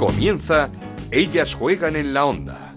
Comienza Ellas juegan en la onda.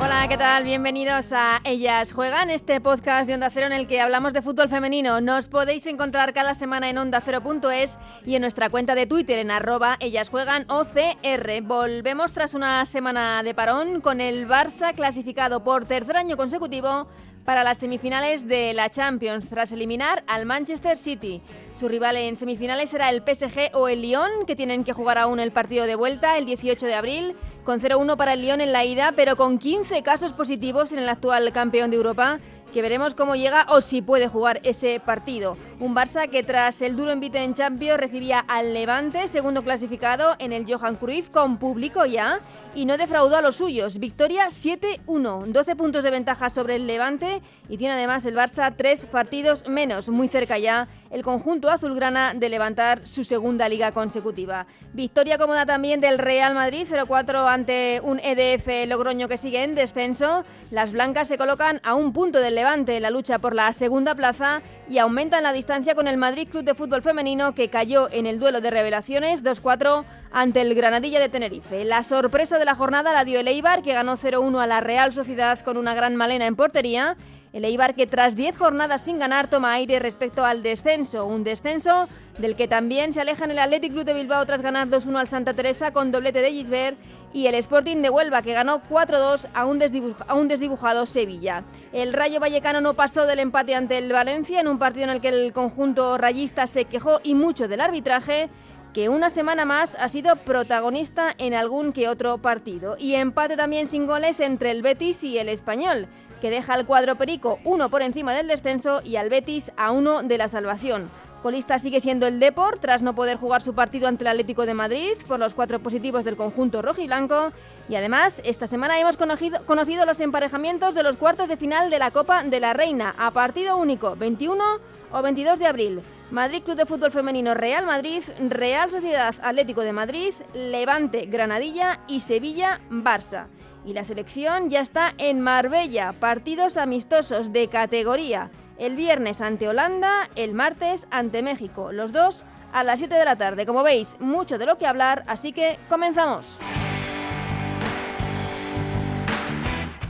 Hola, ¿qué tal? Bienvenidos a Ellas Juegan, este podcast de Onda Cero en el que hablamos de fútbol femenino. Nos podéis encontrar cada semana en ondacero.es y en nuestra cuenta de Twitter en arroba Ellas Juegan OCR. Volvemos tras una semana de parón con el Barça clasificado por tercer año consecutivo para las semifinales de la Champions tras eliminar al Manchester City. Su rival en semifinales será el PSG o el Lyon, que tienen que jugar aún el partido de vuelta el 18 de abril, con 0-1 para el Lyon en la ida, pero con 15 casos positivos en el actual campeón de Europa que veremos cómo llega o si puede jugar ese partido. Un Barça que tras el duro envite en Champions recibía al Levante, segundo clasificado en el Johan Cruyff, con público ya, y no defraudó a los suyos. Victoria 7-1, 12 puntos de ventaja sobre el Levante y tiene además el Barça tres partidos menos, muy cerca ya el conjunto azulgrana de levantar su segunda liga consecutiva. Victoria cómoda también del Real Madrid 0-4 ante un EDF Logroño que sigue en descenso. Las blancas se colocan a un punto del Levante en la lucha por la segunda plaza y aumentan la distancia con el Madrid Club de Fútbol Femenino que cayó en el duelo de revelaciones 2-4 ante el Granadilla de Tenerife. La sorpresa de la jornada la dio el Eibar que ganó 0-1 a la Real Sociedad con una gran malena en portería el Eibar que tras 10 jornadas sin ganar toma aire respecto al descenso, un descenso del que también se alejan el Athletic Club de Bilbao tras ganar 2-1 al Santa Teresa con doblete de Gisbert y el Sporting de Huelva que ganó 4-2 a, a, un desdibujado Sevilla. El Rayo Vallecano no pasó del empate ante el Valencia en un partido en el que el conjunto rayista se quejó y mucho del arbitraje que una semana más ha sido protagonista en algún que otro partido. Y empate también sin goles entre el Betis y el Español que deja al cuadro perico uno por encima del descenso y al Betis a uno de la salvación. Colista sigue siendo el Deport tras no poder jugar su partido ante el Atlético de Madrid por los cuatro positivos del conjunto rojo y blanco. Y además, esta semana hemos conocido, conocido, los emparejamientos de los cuartos de final de la Copa de la Reina a partido único, 21 o 22 de abril. Madrid Club de Fútbol Femenino Real Madrid, Real Sociedad Atlético de Madrid, Levante Granadilla y Sevilla Barça. Y la selección ya está en Marbella, partidos amistosos de categoría. El viernes ante Holanda, el martes ante México, los dos a las 7 de la tarde. Como veis, mucho de lo que hablar, así que comenzamos.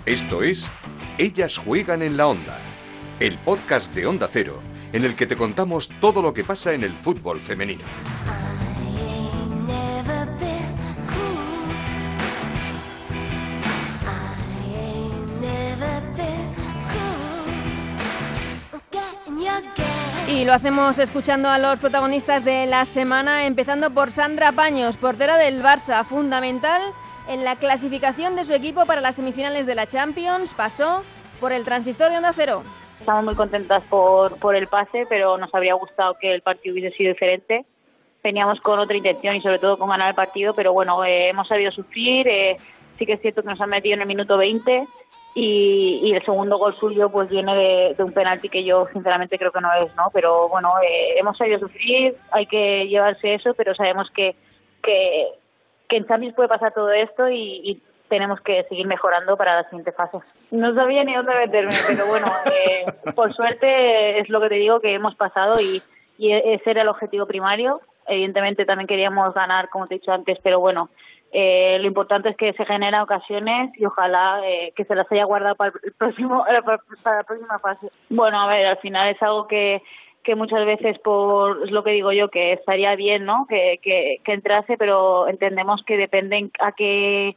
Esto es Ellas juegan en la onda, el podcast de Onda Cero, en el que te contamos todo lo que pasa en el fútbol femenino. Y lo hacemos escuchando a los protagonistas de la semana, empezando por Sandra Paños, portera del Barça, fundamental en la clasificación de su equipo para las semifinales de la Champions. Pasó por el transistor de Onda Cero. Estamos muy contentas por, por el pase, pero nos habría gustado que el partido hubiese sido diferente. Veníamos con otra intención y sobre todo con ganar el partido, pero bueno, eh, hemos sabido sufrir. Eh, sí que es cierto que nos han metido en el minuto 20 y, el segundo gol suyo pues viene de, un penalti que yo sinceramente creo que no es, ¿no? Pero bueno, eh, hemos sabido sufrir, hay que llevarse eso, pero sabemos que, que, que en Champions puede pasar todo esto y, tenemos que seguir mejorando para la siguiente fase. No sabía ni dónde meterme, pero bueno, eh, por suerte es lo que te digo que hemos pasado y, y ese era el objetivo primario. Evidentemente también queríamos ganar, como te he dicho antes, pero bueno, eh, lo importante es que se generen ocasiones y ojalá eh, que se las haya guardado para el próximo eh, para la próxima fase. Bueno, a ver, al final es algo que que muchas veces por es lo que digo yo que estaría bien, ¿no? Que, que, que entrase, pero entendemos que depende a qué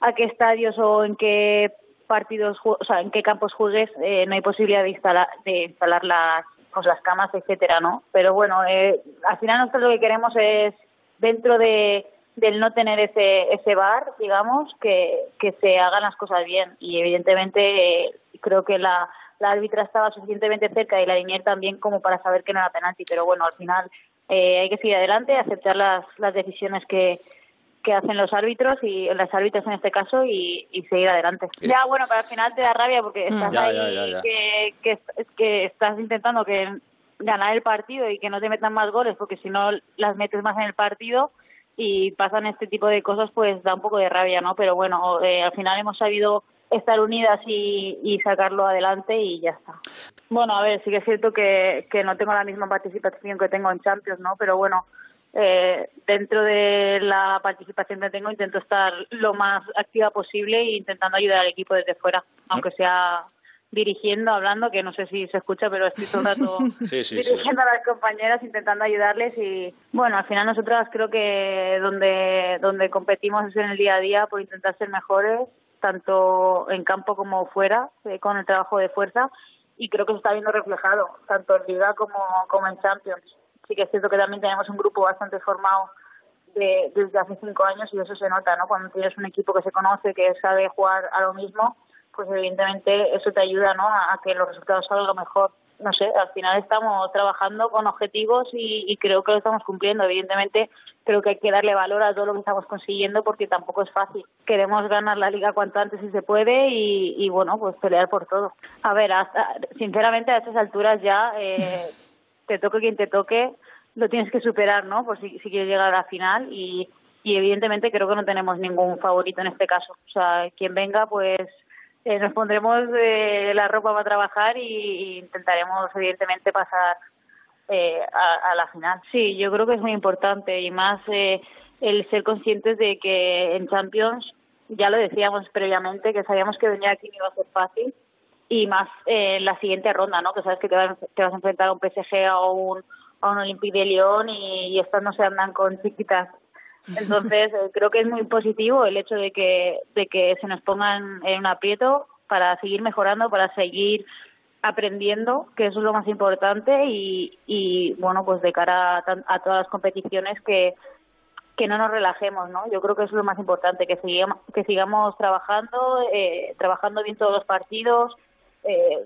a qué estadios o en qué partidos, o sea, en qué campos juegues, eh, no hay posibilidad de instalar de instalar las pues, las camas, etcétera, ¿no? Pero bueno, eh, al final nosotros lo que queremos es dentro de del no tener ese, ese bar, digamos, que, que se hagan las cosas bien. Y evidentemente eh, creo que la, la árbitra estaba suficientemente cerca y la línea también como para saber que no era penalti. Pero bueno, al final eh, hay que seguir adelante, aceptar las, las decisiones que, que hacen los árbitros y las árbitras en este caso y, y seguir adelante. Ya, bueno, pero al final te da rabia porque mm. estás ahí que, que, que estás intentando que ganar el partido y que no te metan más goles porque si no las metes más en el partido y pasan este tipo de cosas, pues da un poco de rabia, ¿no? Pero bueno, eh, al final hemos sabido estar unidas y, y, sacarlo adelante y ya está. Bueno, a ver, sí que es cierto que, que no tengo la misma participación que tengo en Champions, ¿no? Pero bueno, eh, dentro de la participación que tengo intento estar lo más activa posible e intentando ayudar al equipo desde fuera, aunque sea dirigiendo, hablando, que no sé si se escucha, pero estoy todo el rato dirigiendo a las compañeras, intentando ayudarles y bueno, al final nosotras creo que donde, donde competimos es en el día a día por intentar ser mejores, tanto en campo como fuera, eh, con el trabajo de fuerza y creo que se está viendo reflejado, tanto en Liga como, como en Champions. Sí que es cierto que también tenemos un grupo bastante formado de, desde hace cinco años y eso se nota, ¿no? Cuando tienes un equipo que se conoce, que sabe jugar a lo mismo, pues evidentemente eso te ayuda ¿no? a que los resultados salgan lo mejor. No sé, al final estamos trabajando con objetivos y, creo que lo estamos cumpliendo. Evidentemente creo que hay que darle valor a todo lo que estamos consiguiendo porque tampoco es fácil. Queremos ganar la liga cuanto antes si se puede y, bueno, pues pelear por todo. A ver, hasta, sinceramente a estas alturas ya eh, te toque quien te toque, lo tienes que superar, ¿no? Por si, si quieres llegar a la final y, y evidentemente creo que no tenemos ningún favorito en este caso. O sea, quien venga, pues eh, nos pondremos eh, la ropa para trabajar y, intentaremos evidentemente pasar eh, a, la final. Sí, yo creo que es muy importante y más el ser conscientes de que en Champions ya lo decíamos previamente que sabíamos que venir aquí no iba a ser fácil y más en la siguiente ronda, ¿no? Que sabes que te vas, te vas a enfrentar a un PSG o a un Olympique de Lyon y, y estas no se andan con chiquitas entonces, eh, creo que es muy positivo el hecho de que, de que se nos pongan en un aprieto para seguir mejorando, para seguir aprendiendo, que eso es lo más importante, y, bueno, pues de cara a, todas las competiciones que, que no nos relajemos, ¿no? Yo creo que eso es lo más importante, que sigamos, que sigamos trabajando, eh, trabajando bien todos los partidos, eh,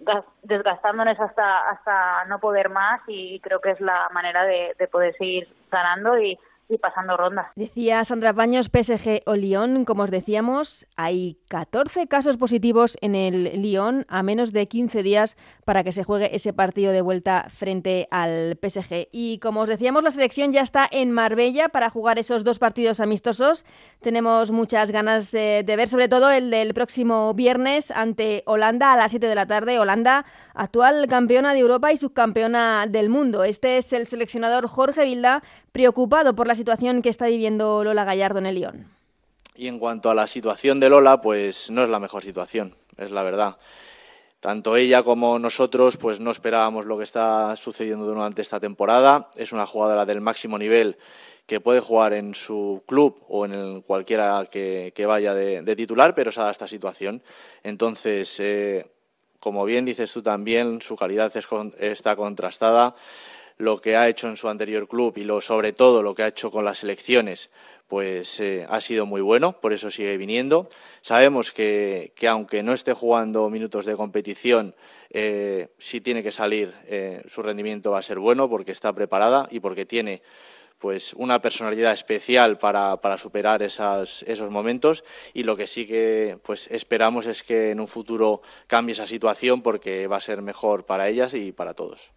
desgastándonos hasta hasta no poder más y creo que es la manera de, de poder seguir ganando y y pasando rondas. Decía Sandra Baños, PSG o Lyon, como os decíamos, hay 14 casos positivos en el Lyon a menos de 15 días para que se juegue ese partido de vuelta frente al PSG. Y como os decíamos, la selección ya está en Marbella para jugar esos dos partidos amistosos. Tenemos muchas ganas eh, de ver sobre todo el del próximo viernes ante Holanda a las 7 de la tarde. Holanda, actual campeona de Europa y subcampeona del mundo. Este es el seleccionador Jorge Vilda, preocupado por la situación que está viviendo Lola Gallardo en el Lyon. Y en cuanto a la situación de Lola, pues no es la mejor situación, es la verdad. Tanto ella como nosotros, pues no esperábamos lo que está sucediendo durante esta temporada. Es una jugadora del máximo nivel que puede jugar en su club o en cualquiera que, vaya de, titular, pero se ha esta situación. Entonces, eh, como bien dices tú también, su calidad está contrastada lo que ha hecho en su anterior club y lo, sobre todo lo que ha hecho con las selecciones, pues eh, ha sido muy bueno, por eso sigue viniendo. Sabemos que, aunque no esté jugando minutos de competición, eh, si tiene que salir, eh, su rendimiento va a ser bueno porque está preparada y porque tiene pues una personalidad especial para, para superar esas, esos momentos y lo que sí que pues esperamos es que en un futuro cambie esa situación porque va a ser mejor para ellas y para todos.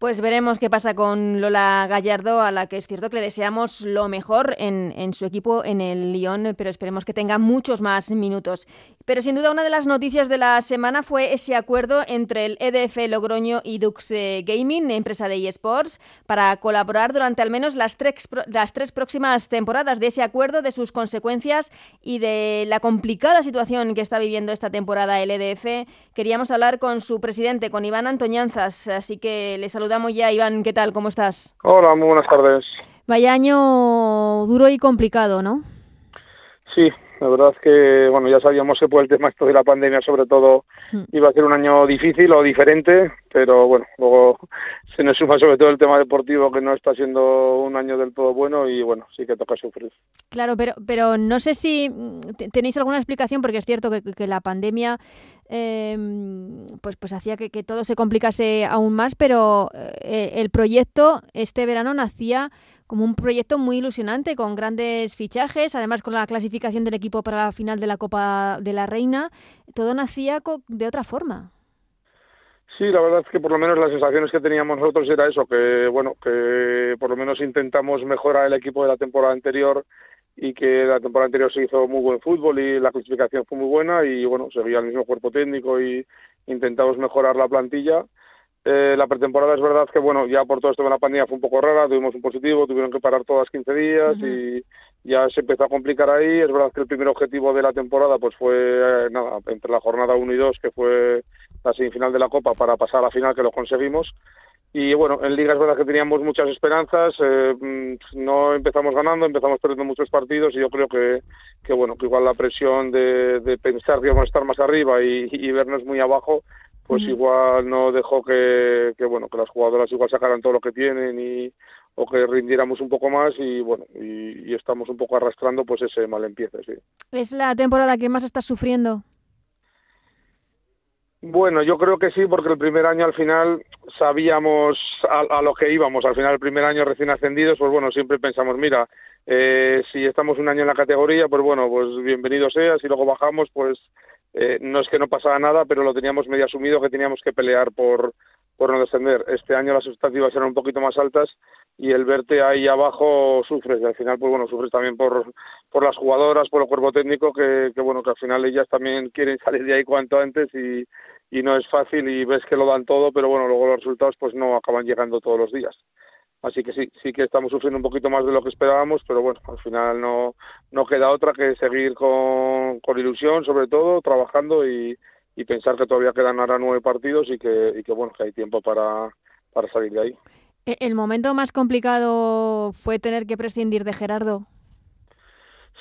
Pues veremos qué pasa con Lola Gallardo, a la que es cierto que le deseamos lo mejor en, en, su equipo en el Lyon, pero esperemos que tenga muchos más minutos. Pero sin duda una de las noticias de la semana fue ese acuerdo entre el EDF Logroño y Dux eh, Gaming, empresa de eSports, para colaborar durante al menos las tres, las tres próximas temporadas de ese acuerdo, de sus consecuencias y de la complicada situación que está viviendo esta temporada el EDF. Queríamos hablar con su presidente, con Iván Antoñanzas, así que le saludamos saludamos ya. Iván, ¿qué tal? ¿Cómo estás? Hola, muy buenas tardes. Vaya año duro y complicado, ¿no? Sí, la verdad es que, bueno, ya sabíamos que por el tema esto de la pandemia, sobre todo, hmm. iba a ser un año difícil o diferente, pero bueno, luego se nos suma sobre todo el tema deportivo que no está siendo un año del todo bueno y bueno, sí que toca sufrir. Claro, pero, pero no sé si mm, tenéis alguna explicación, porque es cierto que, que la pandemia eh, pues, pues hacía que, que, todo se complicase aún más, pero eh, el proyecto este verano nacía como un proyecto muy ilusionante, con grandes fichajes, además con la clasificación del equipo para la final de la Copa de la Reina, todo nacía de otra forma. Sí, la verdad es que por lo menos las sensaciones que teníamos nosotros era eso, que bueno, que por lo menos intentamos mejorar el equipo de la temporada anterior y que la temporada anterior se hizo muy buen fútbol y la clasificación fue muy buena y bueno, seguía el mismo cuerpo técnico y intentamos mejorar la plantilla. Eh, la pretemporada es verdad que bueno, ya por todo esto de la pandemia fue un poco rara, tuvimos un positivo, tuvieron que parar todas 15 días y ya se empezó a complicar ahí. Es verdad que el primer objetivo de la temporada pues fue eh, nada, entre la jornada 1 y 2 que fue la semifinal de la Copa para pasar a la final que lo conseguimos y bueno, en Liga es verdad que teníamos muchas esperanzas, eh, mm, no empezamos ganando, empezamos perdiendo muchos partidos y yo creo que, que bueno, que igual la presión de, de pensar que vamos a estar más arriba y, y vernos muy abajo, pues igual no dejó que, que, bueno, que las jugadoras igual sacaran todo lo que tienen y o que rindiéramos un poco más y bueno, y, y estamos un poco arrastrando pues ese mal empiece, sí. ¿Es la temporada que más estás sufriendo? Bueno, yo creo que sí, porque el primer año al final sabíamos a, lo que íbamos. Al final, el primer año recién ascendidos, pues bueno, siempre pensamos, mira, eh, si estamos un año en la categoría, pues bueno, pues bienvenido sea. Si luego bajamos, pues eh, no es que no pasara nada, pero lo teníamos medio asumido que teníamos que pelear por, por no descender. Este año las expectativas eran un poquito más altas y el verte ahí abajo sufres. Y al final, pues bueno, sufres también por, por las jugadoras, por el cuerpo técnico, que, bueno, que al final ellas también quieren salir de ahí cuanto antes y no es fácil y ves que lo dan todo, pero bueno, luego los resultados pues no acaban llegando todos los días. Así que sí, sí que estamos sufriendo un poquito más de lo que esperábamos, pero bueno, al final no, no queda otra que seguir con, con ilusión, sobre todo, trabajando y, y pensar que todavía quedan ahora nueve partidos y que, y que bueno, que hay tiempo para, para salir de ahí. ¿E-, ¿El momento más complicado fue tener que prescindir de Gerardo?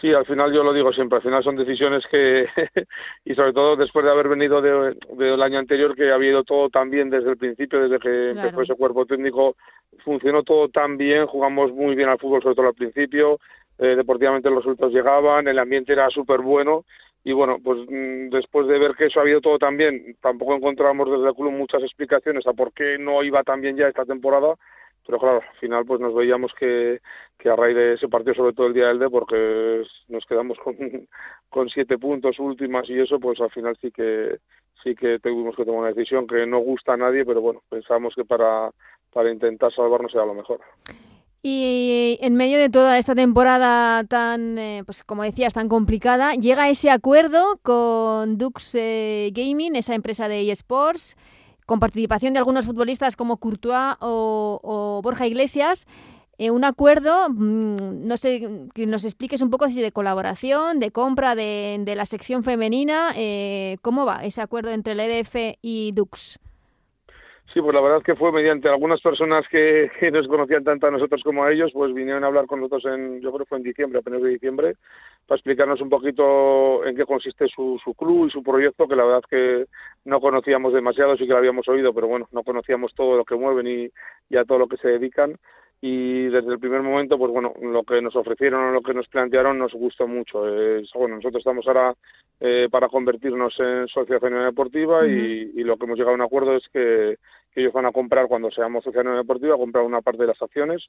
Sí, al final yo lo digo siempre, al final son decisiones que, y sobre todo después de haber venido de, del año anterior, que ha habido todo tan bien desde el principio, desde que empezó ese cuerpo técnico, funcionó todo tan bien, jugamos muy bien al fútbol, sobre todo al principio, eh, deportivamente los resultados llegaban, el ambiente era súper bueno, y bueno, pues mm, después de ver que eso ha habido todo tan bien, tampoco encontramos desde el club muchas explicaciones a por qué no iba tan bien ya esta temporada, pero claro, al final pues nos veíamos que, que a raíz de ese partido, sobre todo el día del D, porque nos quedamos con, con siete puntos últimas y eso, pues al final sí que sí que tuvimos que tomar una decisión que no gusta a nadie, pero bueno, pensamos que para, para intentar salvarnos era lo mejor. Y en medio de toda esta temporada tan, eh, pues como decías, tan complicada, llega ese acuerdo con Dux eh, Gaming, esa empresa de eSports, con participación de algunos futbolistas como Courtois o, Borja Iglesias. Eh, un acuerdo, mm, no sé, que nos expliques un poco si de colaboración, de compra de, la sección femenina, eh, ¿cómo va ese acuerdo entre el EDF y Dux? Sí, pues la verdad es que fue mediante algunas personas que, nos conocían tanto a nosotros como a ellos, pues vinieron a hablar con nosotros en, yo creo que fue en diciembre, apenas de diciembre, para explicarnos un poquito en qué consiste su, su club y su proyecto, que la verdad es que no conocíamos demasiado, sí que lo habíamos oído, pero bueno, no conocíamos todo lo que mueven y, y a todo lo que se dedican y desde el primer momento, pues bueno, lo que nos ofrecieron o lo que nos plantearon nos gustó mucho. bueno, nosotros estamos ahora eh, para convertirnos en sociedad deportiva y, y, lo que hemos llegado a un acuerdo es que que ellos van a comprar cuando seamos sociedad deportiva, comprar una parte de las acciones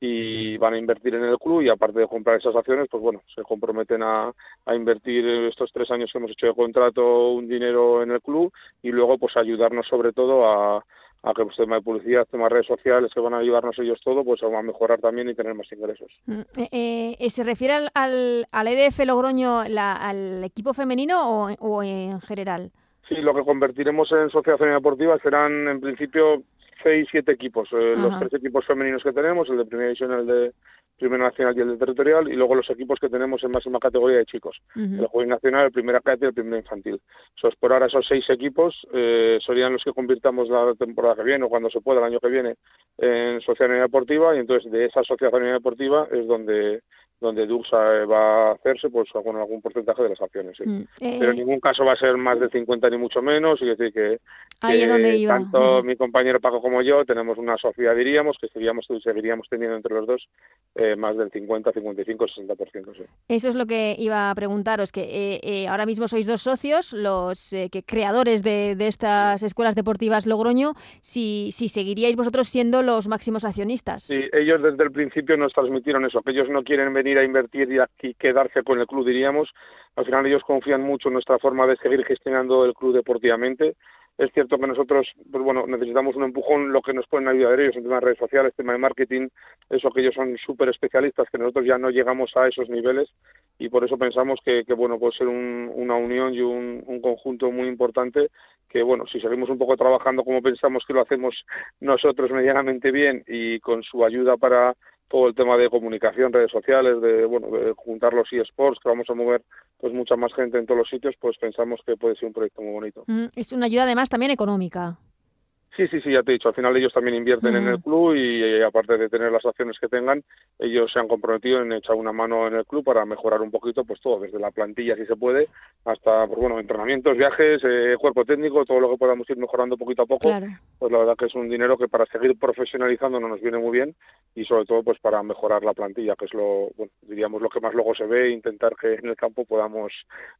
y van a invertir en el club y aparte de comprar esas acciones, pues bueno, se comprometen a, a invertir estos tres años que hemos hecho de contrato un dinero en el club y luego pues ayudarnos sobre todo a, a que el tema de publicidad, tema de redes sociales, que van a ayudarnos ellos todo, pues a mejorar también y tener más ingresos. Mm, eh, eh, ¿Se refiere al, al, EDF Logroño, la, al equipo femenino o en general? Sí, lo que convertiremos en Sociedad Femenina Deportiva serán en principio seis, siete equipos. Eh, los tres equipos femeninos que tenemos, el de Primera División, el de Primera Nacional y el de Territorial, y luego los equipos que tenemos en máxima categoría de chicos. El Juego Nacional, el Primera Categoría y el Primera Infantil. Esos, por ahora esos seis equipos eh, serían los que convirtamos la temporada que viene o cuando se pueda el año que viene en Sociedad Deportiva, y entonces de esa Sociedad Deportiva es donde donde Dux va a hacerse pues con algún porcentaje de las acciones. Mm, eh, Pero en ningún caso va a ser más de 50 ni mucho menos, y decir que, tanto mi compañero Paco como yo tenemos una sociedad, diríamos, que seguiríamos, seguiríamos teniendo entre los dos eh, más del 50, 55, 60%. Sí. Eso es lo que iba a preguntaros, que eh, ahora mismo sois dos socios, los que creadores de, de, estas escuelas deportivas Logroño, si, si seguiríais vosotros siendo los máximos accionistas. Sí, ellos desde el principio nos transmitieron eso, que ellos no quieren venir ir a invertir y aquí quedarse con el club, diríamos. Al final ellos confían mucho en nuestra forma de seguir gestionando el club deportivamente es cierto que nosotros, pues bueno, necesitamos un empujón, lo que nos pueden ayudar ellos en temas de redes sociales, tema de marketing, eso que ellos son súper especialistas, que nosotros ya no llegamos a esos niveles y por eso pensamos que, que bueno, puede ser una unión y un, un conjunto muy importante que bueno, si seguimos un poco trabajando como pensamos que lo hacemos nosotros medianamente bien y con su ayuda para todo el tema de comunicación, redes sociales, de bueno, de juntar los eSports, que vamos a mover pues mucha más gente en todos los sitios, pues pensamos que puede ser un proyecto muy bonito. Mm, es una ayuda además también económica. Sí, sí, sí, ya te he dicho. Al final ellos también invierten en el club y, eh, aparte de tener las acciones que tengan, ellos se han comprometido en echar una mano en el club para mejorar un poquito pues todo, desde la plantilla si se puede, hasta pues bueno, entrenamientos, viajes, eh, cuerpo técnico, todo lo que podamos ir mejorando poquito a poco. Pues la verdad que es un dinero que para seguir profesionalizando no nos viene muy bien y sobre todo pues para mejorar la plantilla, que es lo, bueno, diríamos lo que más luego se ve intentar que en el campo podamos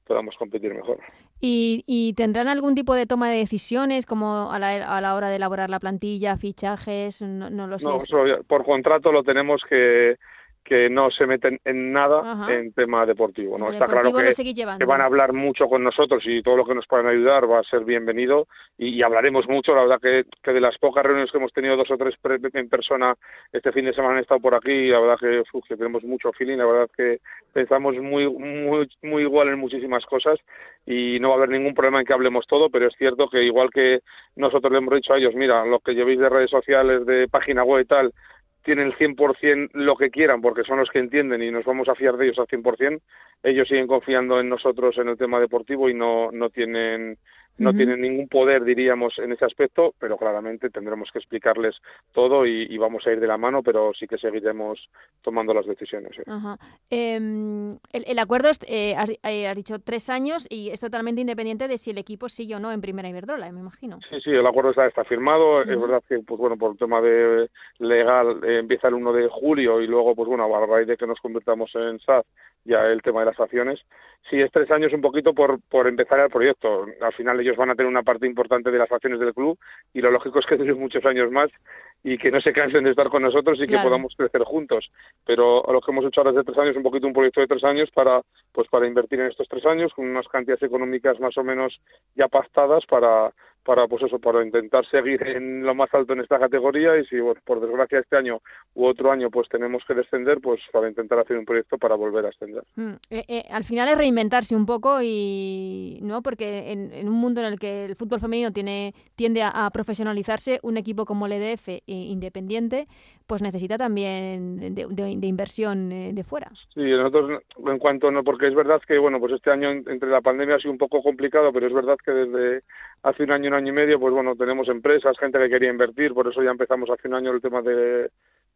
podamos competir mejor. ¿Y, y tendrán algún tipo de toma de decisiones como a la, a la hora de elaborar la plantilla, fichajes, no, no lo sé. No, por contrato lo tenemos que que no se meten en nada en tema deportivo. ¿no? Está claro que, van a hablar mucho con nosotros y todo lo que nos puedan ayudar va a ser bienvenido y, hablaremos mucho. La verdad que, que, de las pocas reuniones que hemos tenido, dos o tres en persona, este fin de semana han estado por aquí y la verdad que, que tenemos mucho feeling. La verdad que pensamos muy, muy, muy igual en muchísimas cosas y no va a haber ningún problema en que hablemos todo, pero es cierto que igual que nosotros le hemos dicho a ellos, mira, lo que llevéis de redes sociales, de página web y tal, tienen 100% lo que quieran porque son los que entienden y nos vamos a fiar de ellos al 100%, ellos siguen confiando en nosotros en el tema deportivo y no, no tienen no tienen ningún poder, diríamos, en ese aspecto, pero claramente tendremos que explicarles todo y, vamos a ir de la mano, pero sí que seguiremos tomando las decisiones. Em, el, acuerdo, es, eh, eh, has, dicho tres años y es totalmente independiente de si el equipo sigue o no en Primera Iberdrola, me imagino. Sí, sí, el acuerdo está, está firmado. Es verdad que, pues bueno, por el tema de legal eh, empieza el 1 de julio y luego, pues bueno, a raíz de que nos convirtamos en SAD, ya el tema de las acciones. Sí, es tres años un poquito por, por empezar el proyecto. Al final ellos van a tener una parte importante de las acciones del club y lo lógico es que duren muchos años más y que no se cansen de estar con nosotros y que podamos crecer juntos. Pero lo que hemos hecho ahora de tres años es un poquito un proyecto de tres años para pues para invertir en estos tres años con unas cantidades económicas más o menos ya pastadas para para pues eso para intentar seguir en lo más alto en esta categoría y si por desgracia este año u otro año pues tenemos que descender pues para intentar hacer un proyecto para volver a ascender. Mm, eh, eh, al final es reinventarse un poco y no porque en, un mundo en el que el fútbol femenino tiene tiende a, profesionalizarse un equipo como el EDF eh, independiente pues necesita también de, inversión de fuera. Sí nosotros en cuanto no porque es verdad que bueno pues este año entre la pandemia ha sido un poco complicado pero es verdad que desde hace un año año y medio, pues bueno, tenemos empresas, gente que quería invertir, por eso ya empezamos hace un año el tema de,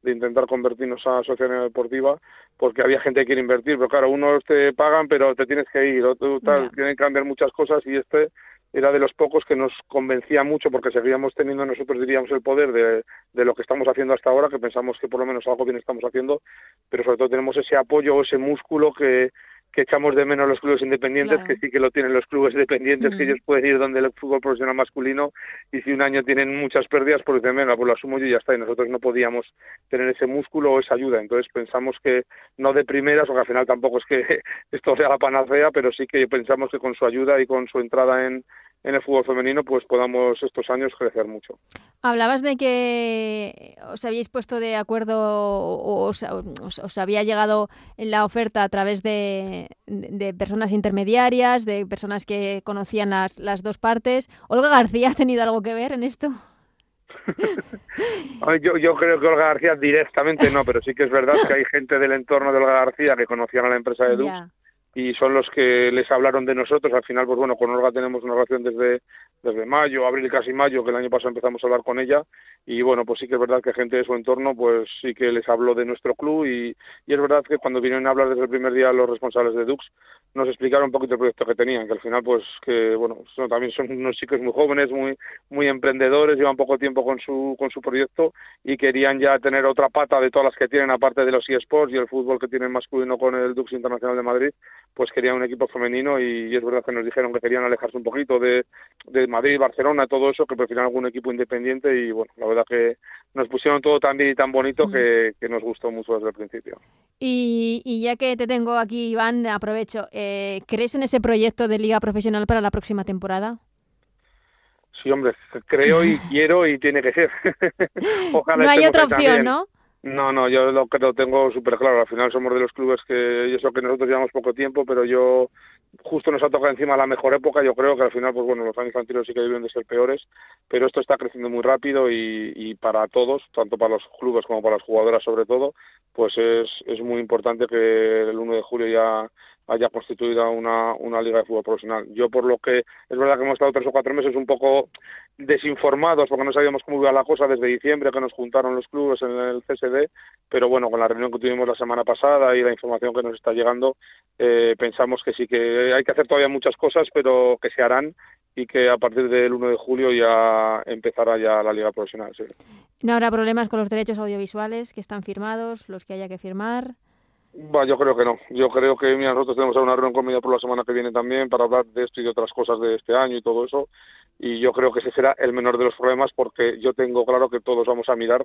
intentar convertirnos a asociación deportiva, porque había gente que quiere invertir, pero claro, unos te pagan, pero te tienes que ir, otros tal, tienen que cambiar muchas cosas y este era de los pocos que nos convencía mucho porque seguíamos teniendo nosotros diríamos el poder de, de, lo que estamos haciendo hasta ahora, que pensamos que por lo menos algo bien estamos haciendo, pero sobre todo tenemos ese apoyo, ese músculo que, que echamos de menos los clubes independientes, que sí que lo tienen los clubes independientes, que ellos pueden ir donde el fútbol profesional masculino y si un año tienen muchas pérdidas, pues dicen, venga, pues lo asumo yo y ya está, y nosotros no podíamos tener ese músculo o esa ayuda, entonces pensamos que no de primeras, o que al final tampoco es que esto sea la panacea, pero sí que pensamos que con su ayuda y con su entrada en, en el fútbol femenino pues podamos estos años crecer mucho. Hablabas de que os habíais puesto de acuerdo o os, había llegado la oferta a través de, personas intermediarias, de personas que conocían las, las dos partes. ¿Olga García ha tenido algo que ver en esto? yo, yo creo que Olga García directamente no, pero sí que es verdad que hay gente del entorno de Olga García que conocían a la empresa de Dux y son los que les hablaron de nosotros. Al final, pues bueno, con Olga tenemos una relación desde, desde mayo, abril, casi mayo, que el año pasado empezamos a hablar con ella. Y bueno, pues sí que es verdad que gente de su entorno, pues sí que les habló de nuestro club. Y, y es verdad que cuando vinieron a hablar desde el primer día los responsables de Dux, nos explicaron un poquito el proyecto que tenían, que al final, pues que bueno, también son unos chicos muy jóvenes, muy, muy emprendedores, llevan poco tiempo con su, con su proyecto y querían ya tener otra pata de todas las que tienen, aparte de los eSports y el fútbol que tienen masculino con el Dux Internacional de Madrid pues querían un equipo femenino y, es verdad que nos dijeron que querían alejarse un poquito de, de Madrid, Barcelona, todo eso, que preferían algún equipo independiente y bueno, la verdad que nos pusieron todo tan bien y tan bonito que, nos gustó mucho desde el principio. Y, y, ya que te tengo aquí, Iván, aprovecho, eh, ¿crees en ese proyecto de liga profesional para la próxima temporada? Sí, hombre, creo y quiero y tiene que ser. Ojalá no hay otra opción, ¿no? No, no, yo lo lo tengo súper claro. Al final somos de los clubes que, y eso que nosotros llevamos poco tiempo, pero yo justo nos ha tocado encima la mejor época. Yo creo que al final, pues bueno, los años infantiles sí que deben de ser peores, pero esto está creciendo muy rápido y, y para todos, tanto para los clubes como para las jugadoras sobre todo, pues es, es muy importante que el 1 de julio ya haya constituido una, una liga de fútbol profesional. Yo por lo que es verdad que hemos estado tres o cuatro meses un poco desinformados porque no sabíamos cómo iba la cosa desde diciembre que nos juntaron los clubes en el CSD, pero bueno, con la reunión que tuvimos la semana pasada y la información que nos está llegando, eh, pensamos que sí que hay que hacer todavía muchas cosas, pero que se harán y que a partir del 1 de julio ya empezará ya la liga profesional. ¿No habrá problemas con los derechos audiovisuales que están firmados, los que haya que firmar? Yo creo que no. Yo creo que mira, nosotros tenemos una reunión con por la semana que viene también para hablar de esto y de otras cosas de este año y todo eso. Y yo creo que ese será el menor de los problemas porque yo tengo claro que todos vamos a mirar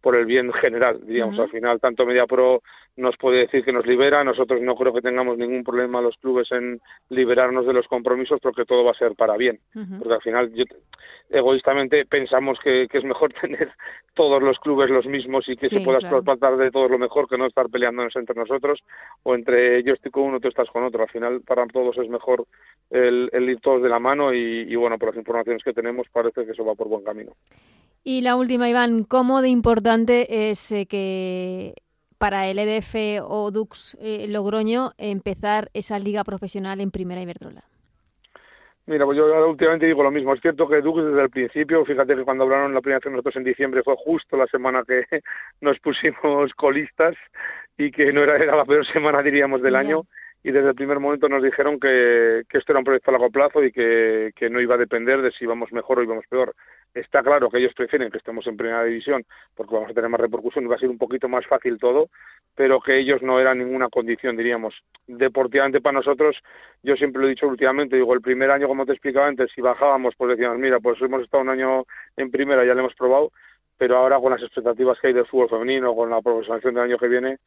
por el bien general, digamos. Al final, tanto MediaPro nos puede decir que nos libera, nosotros no creo que tengamos ningún problema los clubes en liberarnos de los compromisos porque todo va a ser para bien. Porque al final, yo, egoístamente, pensamos que, es mejor tener todos los clubes los mismos y que se pueda claro. de todo lo mejor que no estar peleándonos entre nosotros o entre yo estoy con uno, tú estás con otro. Al final, para todos es mejor el, ir todos de la mano y, y bueno, por las informaciones que tenemos parece que eso va por buen camino. Y la última, Iván, ¿cómo de importante es eh, que para el EDF o Dux eh, Logroño empezar esa liga profesional en Primera Iberdrola? Mira, pues yo últimamente digo lo mismo. Es cierto que Dux desde el principio, fíjate que cuando hablaron la primera vez nosotros en diciembre fue justo la semana que nos pusimos colistas y que no era, era la peor semana, diríamos, del año y desde el primer momento nos dijeron que, que esto era un proyecto a largo plazo y que, que, no iba a depender de si íbamos mejor o íbamos peor. Está claro que ellos prefieren que estemos en primera división porque vamos a tener más repercusión y va a ser un poquito más fácil todo, pero que ellos no eran ninguna condición, diríamos. Deportivamente para nosotros, yo siempre lo he dicho últimamente, digo, el primer año, como te explicaba antes, si bajábamos, pues decíamos, mira, pues hemos estado un año en primera, ya lo hemos probado, pero ahora con las expectativas que hay del fútbol femenino, con la profesionalización del año que viene,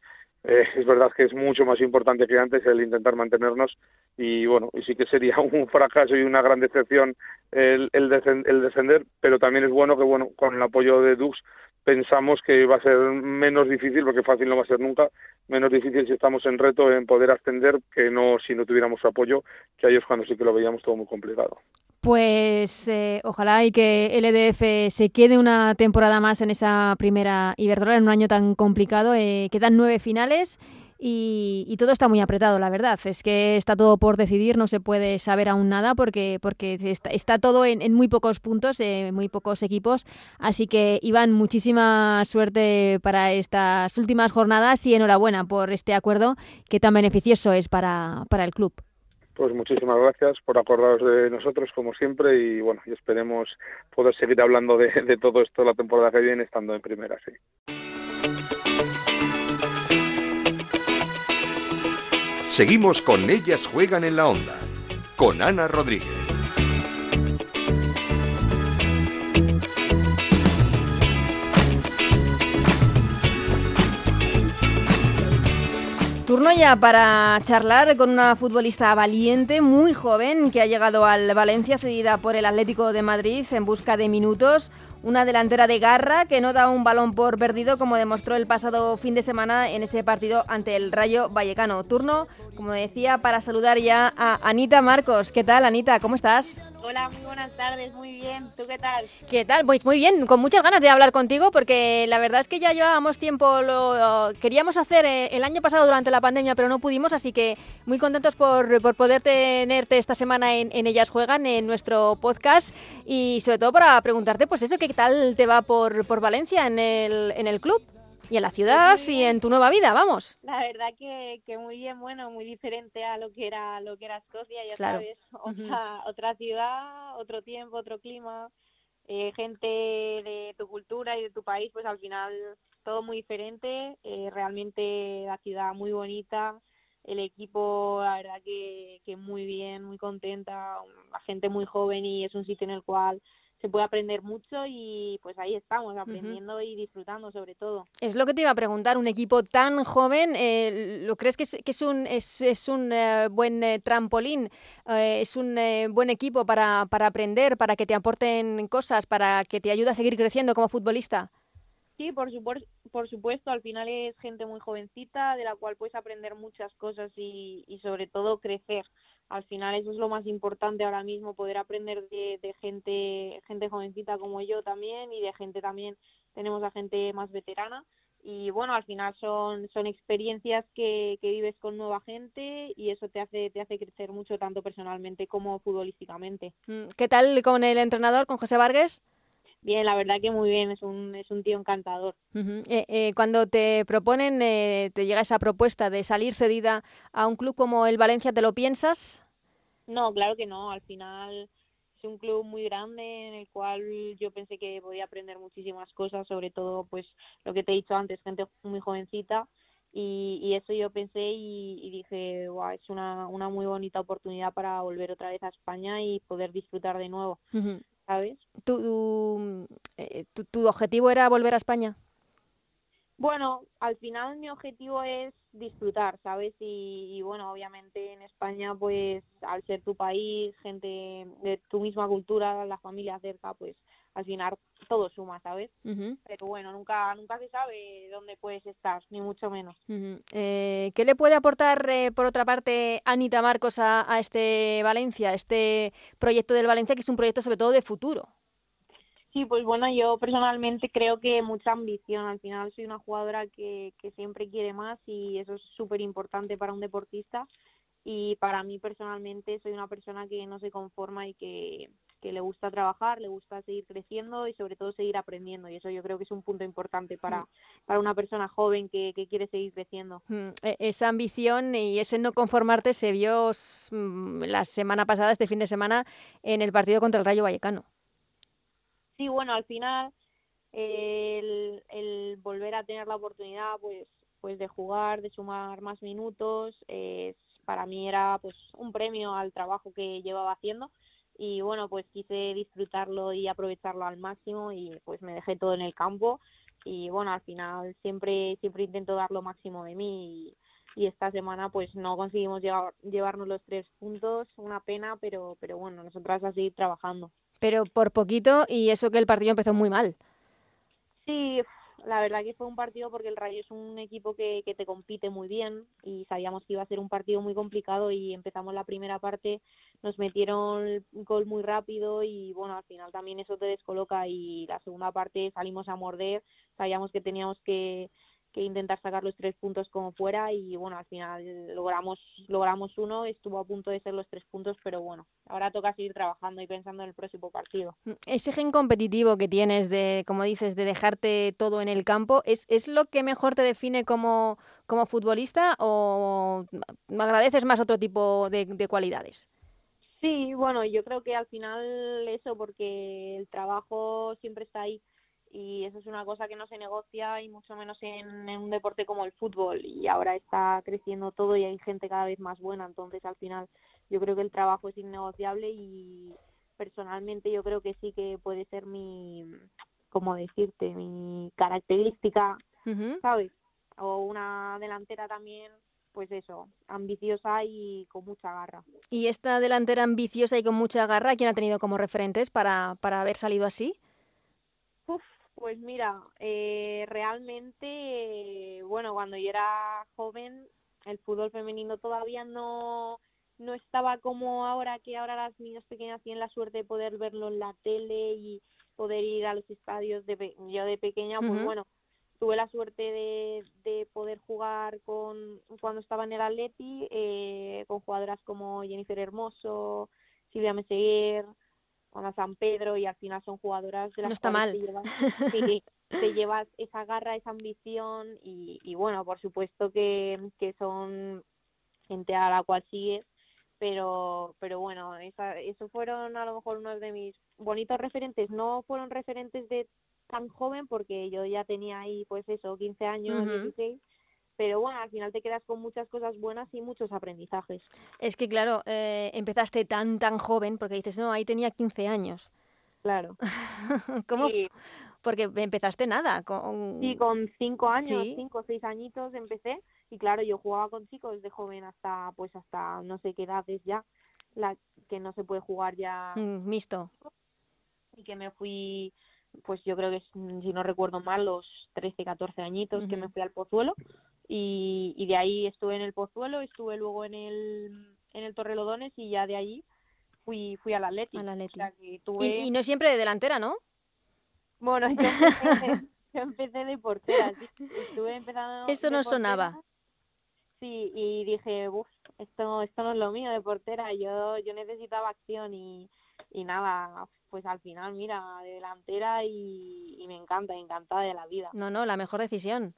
eh, es verdad que es mucho más importante que antes el intentar mantenernos y bueno, y sí que sería un fracaso y una gran decepción el, el, descender, pero también es bueno que bueno, con el apoyo de Dux pensamos que va a ser menos difícil, porque fácil no va a ser nunca, menos difícil si estamos en reto en poder ascender que no si no tuviéramos su apoyo, que a ellos cuando sí que lo veíamos todo muy complicado. Pues eh, ojalá y que el EDF se quede una temporada más en esa primera Iberdrola en un año tan complicado. Eh, quedan nueve finales y, todo está muy apretado, la verdad. Es que está todo por decidir, no se puede saber aún nada porque, porque está, todo en, muy pocos puntos, eh, muy pocos equipos. Así que, Iván, muchísima suerte para estas últimas jornadas y enhorabuena por este acuerdo que tan beneficioso es para, para el club. Pues muchísimas gracias por acordaros de nosotros como siempre y bueno, esperemos poder seguir hablando de, todo esto la temporada que viene estando en primera. Seguimos con Ellas Juegan en la Onda, con Ana Rodríguez. Turno ya para charlar con una futbolista valiente, muy joven, que ha llegado al Valencia cedida por el Atlético de Madrid en busca de minutos. Una delantera de garra que no da un balón por perdido como demostró el pasado fin de semana en ese partido ante el Rayo Vallecano. Turno, como decía, para saludar ya a Anita Marcos. ¿Qué tal, Anita? ¿Cómo estás? Hola, muy buenas tardes, muy bien. ¿Tú qué tal? ¿Qué tal? Pues muy bien, con muchas ganas de hablar contigo porque la verdad es que ya llevábamos tiempo, lo queríamos hacer eh, el año pasado durante la pandemia, pero no pudimos, así que muy contentos por, por poder tenerte esta semana en, Ellas Juegan, en nuestro podcast y sobre todo para preguntarte, pues eso, ¿qué tal te va por, por Valencia en el, en el club? y en la ciudad y en tu nueva vida, vamos. La verdad que, que muy bien, bueno, muy diferente a lo que era lo que era Escocia, ya sabes, otra, otra ciudad, otro tiempo, otro clima, eh, gente de tu cultura y de tu país, pues al final todo muy diferente, eh, realmente la ciudad muy bonita, el equipo, la verdad que, que muy bien, muy contenta, la gente muy joven y es un sitio en el cual se puede aprender mucho y pues ahí estamos, aprendiendo y disfrutando sobre todo. Es lo que te iba a preguntar, un equipo tan joven, eh, ¿lo crees que es, que es un, es, es un eh, buen eh, trampolín? ¿Es un buen equipo para, para aprender, para que te aporten cosas, para que te ayude a seguir creciendo como futbolista? Sí, por supuesto, por supuesto, al final es gente muy jovencita de la cual puedes aprender muchas cosas y, y sobre todo crecer al final eso es lo más importante ahora mismo, poder aprender de, gente, gente jovencita como yo también y de gente también, tenemos a gente más veterana y bueno, al final son, son experiencias que, que vives con nueva gente y eso te hace, te hace crecer mucho tanto personalmente como futbolísticamente. Mm, ¿Qué tal con el entrenador, con José Vargas? Bien, la verdad que muy bien, es un, es un tío encantador. Eh, eh, cuando te proponen, eh, te llega esa propuesta de salir cedida a un club como el Valencia, ¿te lo piensas? No, claro que no, al final es un club muy grande en el cual yo pensé que podía aprender muchísimas cosas, sobre todo pues lo que te he dicho antes, gente muy jovencita y, y eso yo pensé y, dije, wow, es una, una muy bonita oportunidad para volver otra vez a España y poder disfrutar de nuevo. ¿Sabes? Eh, ¿Tu, tu, objetivo era volver a España? Bueno, al final mi objetivo es disfrutar, ¿sabes? Y, bueno, obviamente en España, pues al ser tu país, gente de tu misma cultura, la familia cerca, pues al final todo suma, ¿sabes? Pero bueno, nunca nunca se sabe dónde puedes estar, ni mucho menos. eh, ¿Qué le puede aportar, eh, por otra parte, Anita Marcos a, a este Valencia, este proyecto del Valencia, que es un proyecto sobre todo de futuro? Sí, pues bueno, yo personalmente creo que mucha ambición. Al final soy una jugadora que, que siempre quiere más y eso es súper importante para un deportista. Y para mí personalmente soy una persona que no se conforma y que, que le gusta trabajar, le gusta seguir creciendo y sobre todo seguir aprendiendo. Y eso yo creo que es un punto importante para, mm. para una persona joven que, que quiere seguir creciendo. Mm, e, esa ambición y ese no conformarte se vio mm, la semana pasada, este fin de semana, en el partido contra el Rayo Vallecano. Sí, bueno, al final el, el volver a tener la oportunidad pues pues de jugar, de sumar más minutos, eh, para mí era pues un premio al trabajo que llevaba haciendo y bueno, pues quise disfrutarlo y aprovecharlo al máximo y pues me dejé todo en el campo y bueno, al final siempre siempre intento dar lo máximo de mí y, esta semana pues no conseguimos llevar, llevarnos los tres puntos, una pena, pero pero bueno, nosotras a seguir trabajando. Pero por poquito y eso que el partido empezó muy mal. Sí, la verdad que fue un partido porque el Rayo es un equipo que, que te compite muy bien y sabíamos que iba a ser un partido muy complicado y empezamos la primera parte, nos metieron el gol muy rápido y bueno, al final también eso te descoloca y la segunda parte salimos a morder, sabíamos que teníamos que, que intentar sacar los tres puntos como fuera y bueno al final logramos logramos uno estuvo a punto de ser los tres puntos pero bueno ahora toca seguir trabajando y pensando en el próximo partido. Ese gen competitivo que tienes de como dices de dejarte todo en el campo es, es lo que mejor te define como como futbolista o agradeces más otro tipo de, de cualidades sí bueno yo creo que al final eso porque el trabajo siempre está ahí y eso es una cosa que no se negocia y mucho menos en, un deporte como el fútbol y ahora está creciendo todo y hay gente cada vez más buena entonces al final yo creo que el trabajo es innegociable y personalmente yo creo que sí que puede ser mi como decirte mi característica sabes o una delantera también pues eso, ambiciosa y con mucha garra. ¿Y esta delantera ambiciosa y con mucha garra, quién ha tenido como referentes para, para haber salido así? Pues mira, eh, realmente, bueno, cuando yo era joven, el fútbol femenino todavía no, no estaba como ahora, que ahora las niñas pequeñas tienen la suerte de poder verlo en la tele y poder ir a los estadios. De, yo de pequeña, pues bueno, tuve la suerte de, de poder jugar con cuando estaba en el Atleti, eh, con jugadoras como Jennifer Hermoso, Silvia Meseguer, a San Pedro y al final son jugadoras de las no está mal. Te llevas, esa garra, esa ambición y, y bueno, por supuesto que, que son gente a la cual sigues, pero pero bueno, esa, eso fueron a lo mejor unos de mis bonitos referentes, no fueron referentes de tan joven porque yo ya tenía ahí pues eso, 15 años, 16 pero bueno, al final te quedas con muchas cosas buenas y muchos aprendizajes. Es que claro, eh, empezaste tan, tan joven, porque dices, no, ahí tenía 15 años. Claro. ¿Cómo? Porque empezaste nada. Con... Sí, con cinco años, cinco o seis añitos empecé. Y claro, yo jugaba con chicos de joven hasta, pues hasta no sé qué edades ya, la que no se puede jugar ya. Mm, mixto. Y que me fui, pues yo creo que, si no recuerdo mal, los 13, 14 añitos que me fui al Pozuelo. Y, y de ahí estuve en el Pozuelo, estuve luego en el, en el Torrelodones y ya de ahí fui, fui al Atleti. y, no siempre de delantera, ¿no? Bueno, yo empecé, de portera. Estuve empezando Eso no sonaba. Sí, y dije, uff, esto, esto no es lo mío de portera. Yo, yo necesitaba acción y, y nada, pues al final, mira, de delantera y, y me encanta, encantada de la vida. No, no, la mejor decisión.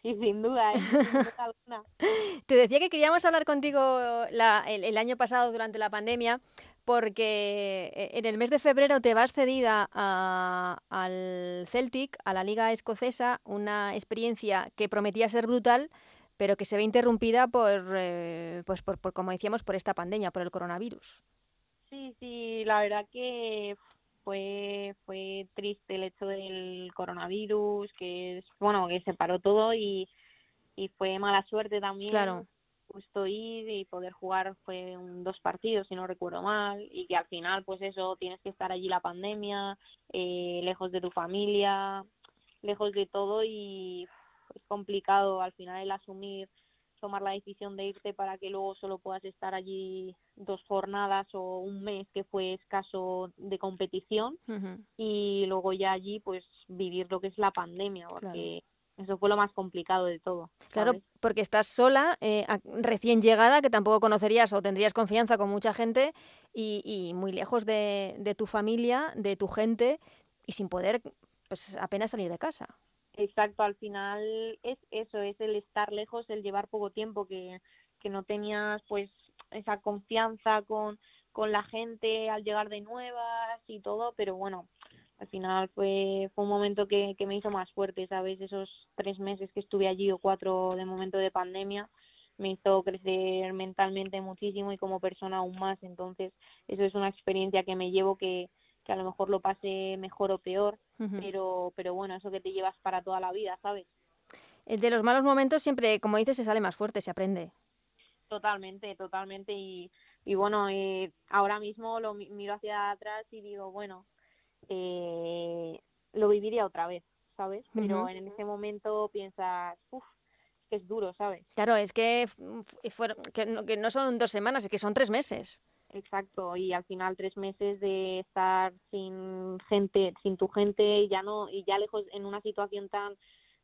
Sí, sin duda, ¿eh? Te decía que queríamos hablar contigo el, año pasado durante la pandemia porque eh, en el mes de febrero te vas cedida al Celtic, a la Liga Escocesa, una experiencia que prometía ser brutal, pero que se ve interrumpida por, eh, pues por, como decíamos, por esta pandemia, por el coronavirus. Sí, sí, la verdad que fue fue triste el hecho del coronavirus, que bueno, que se paró todo y, y fue mala suerte también. Claro justo ir y poder jugar fue un, dos partidos si no recuerdo mal y que al final pues eso tienes que estar allí la pandemia eh, lejos de tu familia lejos de todo y es complicado al final el asumir tomar la decisión de irte para que luego solo puedas estar allí dos jornadas o un mes que fue escaso de competición y luego ya allí pues vivir lo que es la pandemia porque eso fue lo más complicado de todo. Claro, porque estás sola, eh, recién llegada, que tampoco conocerías o tendrías confianza con mucha gente y, muy lejos de, tu familia, de tu gente y sin poder pues apenas salir de casa. Exacto, al final es eso, es el estar lejos, el llevar poco tiempo, que, que no tenías pues esa confianza con, con la gente al llegar de nuevas y todo, pero bueno, al final fue, fue un momento que, que me hizo más fuerte, ¿sabes? Esos tres meses que estuve allí o cuatro de momento de pandemia me hizo crecer mentalmente muchísimo y como persona aún más. Entonces, eso es una experiencia que me llevo que, que a lo mejor lo pase mejor o peor, pero, pero bueno, eso que te llevas para toda la vida, ¿sabes? Eh, de los malos momentos siempre, como dices, se sale más fuerte, se aprende. Totalmente, totalmente. Y, y bueno, eh, ahora mismo lo miro hacia atrás y digo, bueno, eh, lo viviría otra vez, ¿sabes? Pero en ese momento piensas, uff, que es duro, ¿sabes? Claro, es que, fueron, que, no, que no son dos semanas, es que son tres meses. Exacto, y al final tres meses de estar sin gente, sin tu gente, y ya no, y ya lejos en una situación tan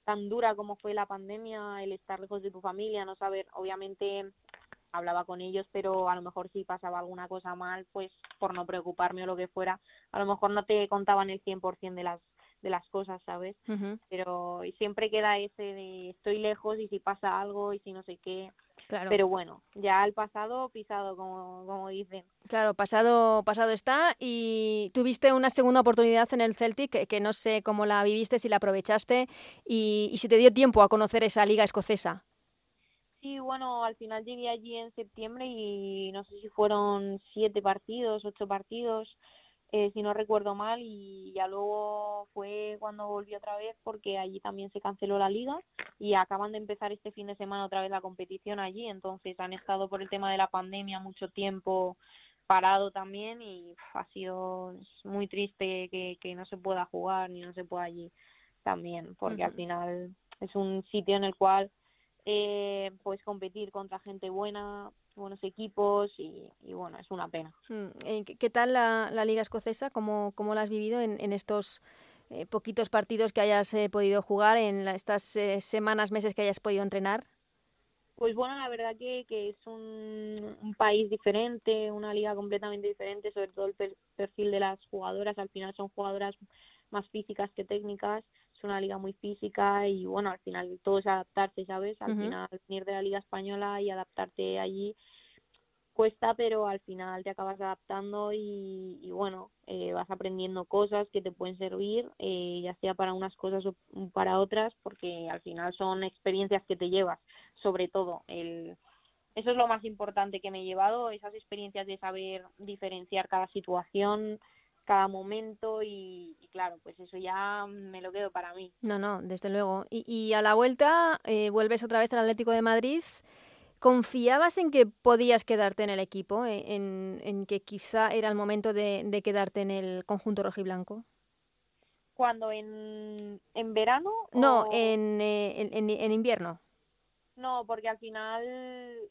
tan dura como fue la pandemia, el estar lejos de tu familia, no saber, obviamente hablaba con ellos, pero a lo mejor si pasaba alguna cosa mal, pues por no preocuparme o lo que fuera, a lo mejor no te contaban el 100% de las de las cosas, ¿sabes? Pero siempre queda ese de estoy lejos y si pasa algo y si no sé qué. Claro. Pero bueno, ya el pasado pisado, como, como dicen. Claro, pasado, pasado está. Y tuviste una segunda oportunidad en el Celtic, que, no sé cómo la viviste, si la aprovechaste y, y si te dio tiempo a conocer esa liga escocesa. Sí, bueno, al final llegué allí en septiembre y no sé si fueron siete partidos, ocho partidos, eh, si no recuerdo mal, y ya luego fue cuando volví otra vez porque allí también se canceló la liga y acaban de empezar este fin de semana otra vez la competición allí, entonces han estado por el tema de la pandemia mucho tiempo parado también y ha sido muy triste que, que no se pueda jugar ni no se pueda allí también, porque al final es un sitio en el cual eh, pues competir contra gente buena, buenos equipos y, bueno, es una pena. Mm, eh, ¿Qué tal la, la Liga Escocesa? ¿Cómo, cómo la has vivido en, en estos eh, poquitos partidos que hayas eh, podido jugar, en estas semanas, meses que hayas podido entrenar? Pues bueno, la verdad que, que es un, un, país diferente, una liga completamente diferente, sobre todo el perfil de las jugadoras. Al final son jugadoras más físicas que técnicas una liga muy física y bueno, al final todo es adaptarse, ¿sabes? Al final venir de la liga española y adaptarte allí cuesta, pero al final te acabas adaptando y, y bueno, eh, vas aprendiendo cosas que te pueden servir, eh, ya sea para unas cosas o para otras, porque al final son experiencias que te llevas, sobre todo el eso es lo más importante que me he llevado, esas experiencias de saber diferenciar cada situación, cada momento y, claro, pues eso ya me lo quedo para mí. No, no, desde luego. Y, y a la vuelta eh, vuelves otra vez al Atlético de Madrid. ¿Confiabas en que podías quedarte en el equipo, e, en, en que quizá era el momento de, de quedarte en el conjunto rojiblanco? ¿Cuando? ¿En, en verano? No, en, eh, en, en, invierno. No, porque al final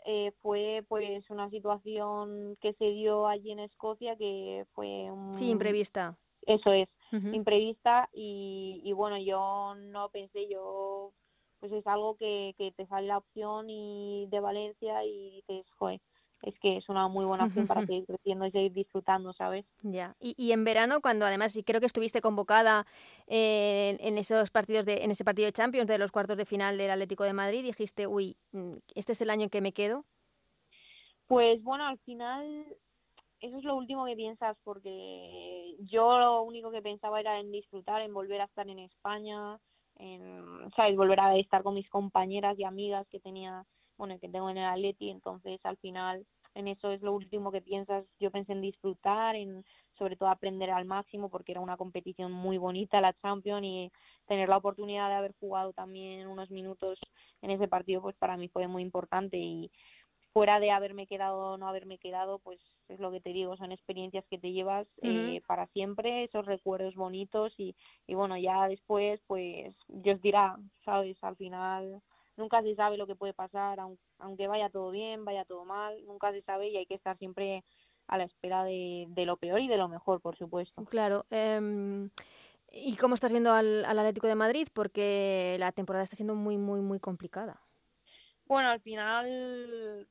eh, fue pues una situación que se dio allí en Escocia que fue un... Sí, imprevista. Eso es, imprevista y, y bueno, yo no pensé, yo pues es algo que, que te sale la opción y de Valencia y dices, joder, es que es una muy buena opción para seguir creciendo y seguir disfrutando, ¿sabes? Ya. Y, y en verano, cuando además creo que estuviste convocada eh, en esos partidos de, en ese partido de Champions de los cuartos de final del Atlético de Madrid, dijiste, uy, mm, este es el año en que me quedo. Pues bueno, al final eso es lo último que piensas porque yo lo único que pensaba era en disfrutar, en volver a estar en España, en, ¿sabes? Volver a estar con mis compañeras y amigas que tenía, bueno, que tengo en el Atleti, entonces al final en eso es lo último que piensas. Yo pensé en disfrutar, en sobre todo aprender al máximo porque era una competición muy bonita la Champions y tener la oportunidad de haber jugado también unos minutos en ese partido pues para mí fue muy importante. Y fuera de haberme quedado o no haberme quedado pues es lo que te digo son experiencias que te llevas eh, para siempre esos recuerdos bonitos. Y, y bueno ya después pues Dios dirá sabes al final nunca se sabe lo que puede pasar, aunque vaya todo bien, vaya todo mal, nunca se sabe y hay que estar siempre a la espera de, de lo peor y de lo mejor, por supuesto. Claro. Eh, ¿Y cómo estás viendo al, al Atlético de Madrid? Porque la temporada está siendo muy, muy, muy complicada. Bueno, al final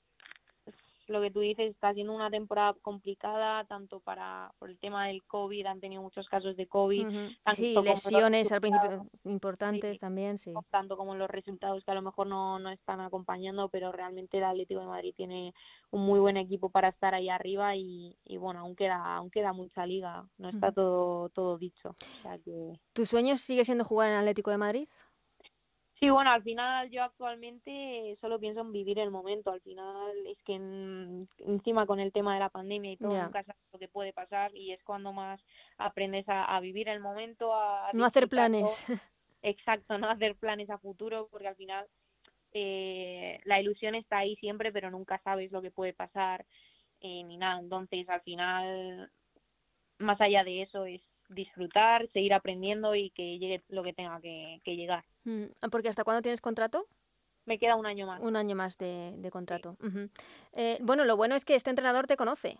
lo que tú dices, está siendo una temporada complicada, tanto para por el tema del COVID, han tenido muchos casos de COVID. Sí, lesiones al principio importantes también, sí. Tanto como los resultados que a lo mejor no, no están acompañando, pero realmente el Atlético de Madrid tiene un muy buen equipo para estar ahí arriba y, y bueno, aún queda, aún queda mucha liga, no está todo, todo dicho. O sea que... ¿Tu sueño sigue siendo jugar en Atlético de Madrid? Sí, bueno, al final yo actualmente solo pienso en vivir el momento. Al final es que encima con el tema de la pandemia y todo, nunca sabes lo que puede pasar y es cuando más aprendes a, vivir el momento, a... No hacer planes. Exacto, no hacer planes a futuro porque al final eh, la ilusión está ahí siempre, pero nunca sabes lo que puede pasar eh, ni nada. Entonces, al final, más allá de eso, es disfrutar, seguir aprendiendo y que llegue lo que tenga que, que llegar. Mm, porque ¿hasta cuándo tienes contrato? Me queda un año más. Un año más de, de contrato. Sí. Uh -huh. eh, bueno, lo bueno es que este entrenador te conoce.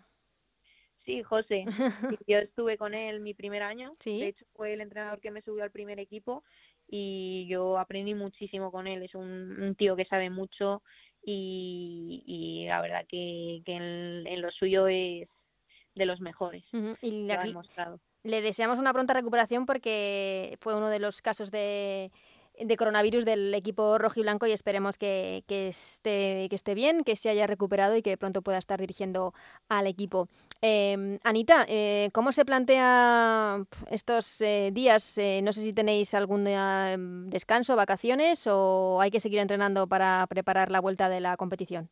Sí, José. Yo estuve con él mi primer año. ¿Sí? De hecho, fue el entrenador que me subió al primer equipo y yo aprendí muchísimo con él. Es un, un tío que sabe mucho y, y la verdad que, que en, en, lo suyo es de los mejores. Uh -huh. Y aquí, le deseamos una pronta recuperación porque fue uno de los casos de coronavirus del equipo rojiblanco y esperemos que, que, esté, que esté bien, que se haya recuperado y que pronto pueda estar dirigiendo al equipo. Eh, Anita, eh, ¿cómo se plantea estos eh, días? Eh, no sé si tenéis algún descanso, vacaciones o hay que seguir entrenando para preparar la vuelta de la competición.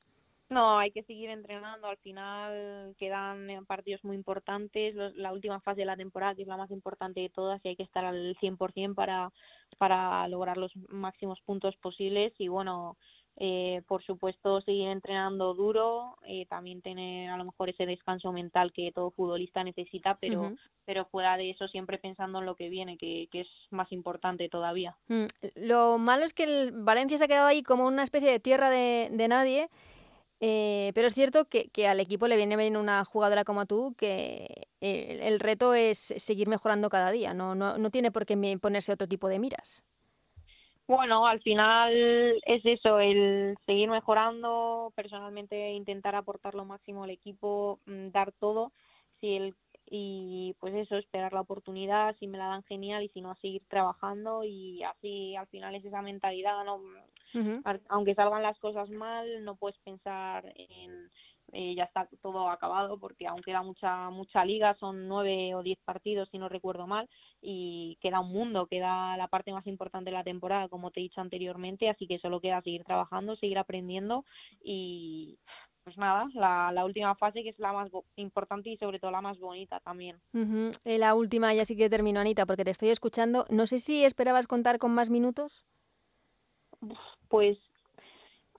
No, hay que seguir entrenando. Al final quedan partidos muy importantes. La última fase de la temporada, que es la más importante de todas, y hay que estar al 100% para, para lograr los máximos puntos posibles. Y bueno, eh, por supuesto, seguir entrenando duro, eh, también tener a lo mejor ese descanso mental que todo futbolista necesita, pero, uh -huh. pero fuera de eso, siempre pensando en lo que viene, que, que es más importante todavía. Mm. Lo malo es que el Valencia se ha quedado ahí como una especie de tierra de, de nadie. Eh, pero es cierto que, al equipo le viene bien una jugadora como tú, que el, el reto es seguir mejorando cada día, no, no, no tiene por qué ponerse otro tipo de miras. Bueno, al final es eso, el seguir mejorando, personalmente intentar aportar lo máximo al equipo, mm, dar todo. Si el y pues eso, esperar la oportunidad, si me la dan genial y si no, a seguir trabajando y así al final es esa mentalidad, ¿no? Uh -huh. Aunque salgan las cosas mal, no puedes pensar en eh, ya está todo acabado porque aún queda mucha mucha liga, son nueve o diez partidos si no recuerdo mal y queda un mundo, queda la parte más importante de la temporada como te he dicho anteriormente, así que solo queda seguir trabajando, seguir aprendiendo y pues nada, la, la, última fase que es la más importante y sobre todo la más bonita también. Eh, la última ya sí que terminó, Anita, porque te estoy escuchando. No sé si esperabas contar con más minutos. Pues,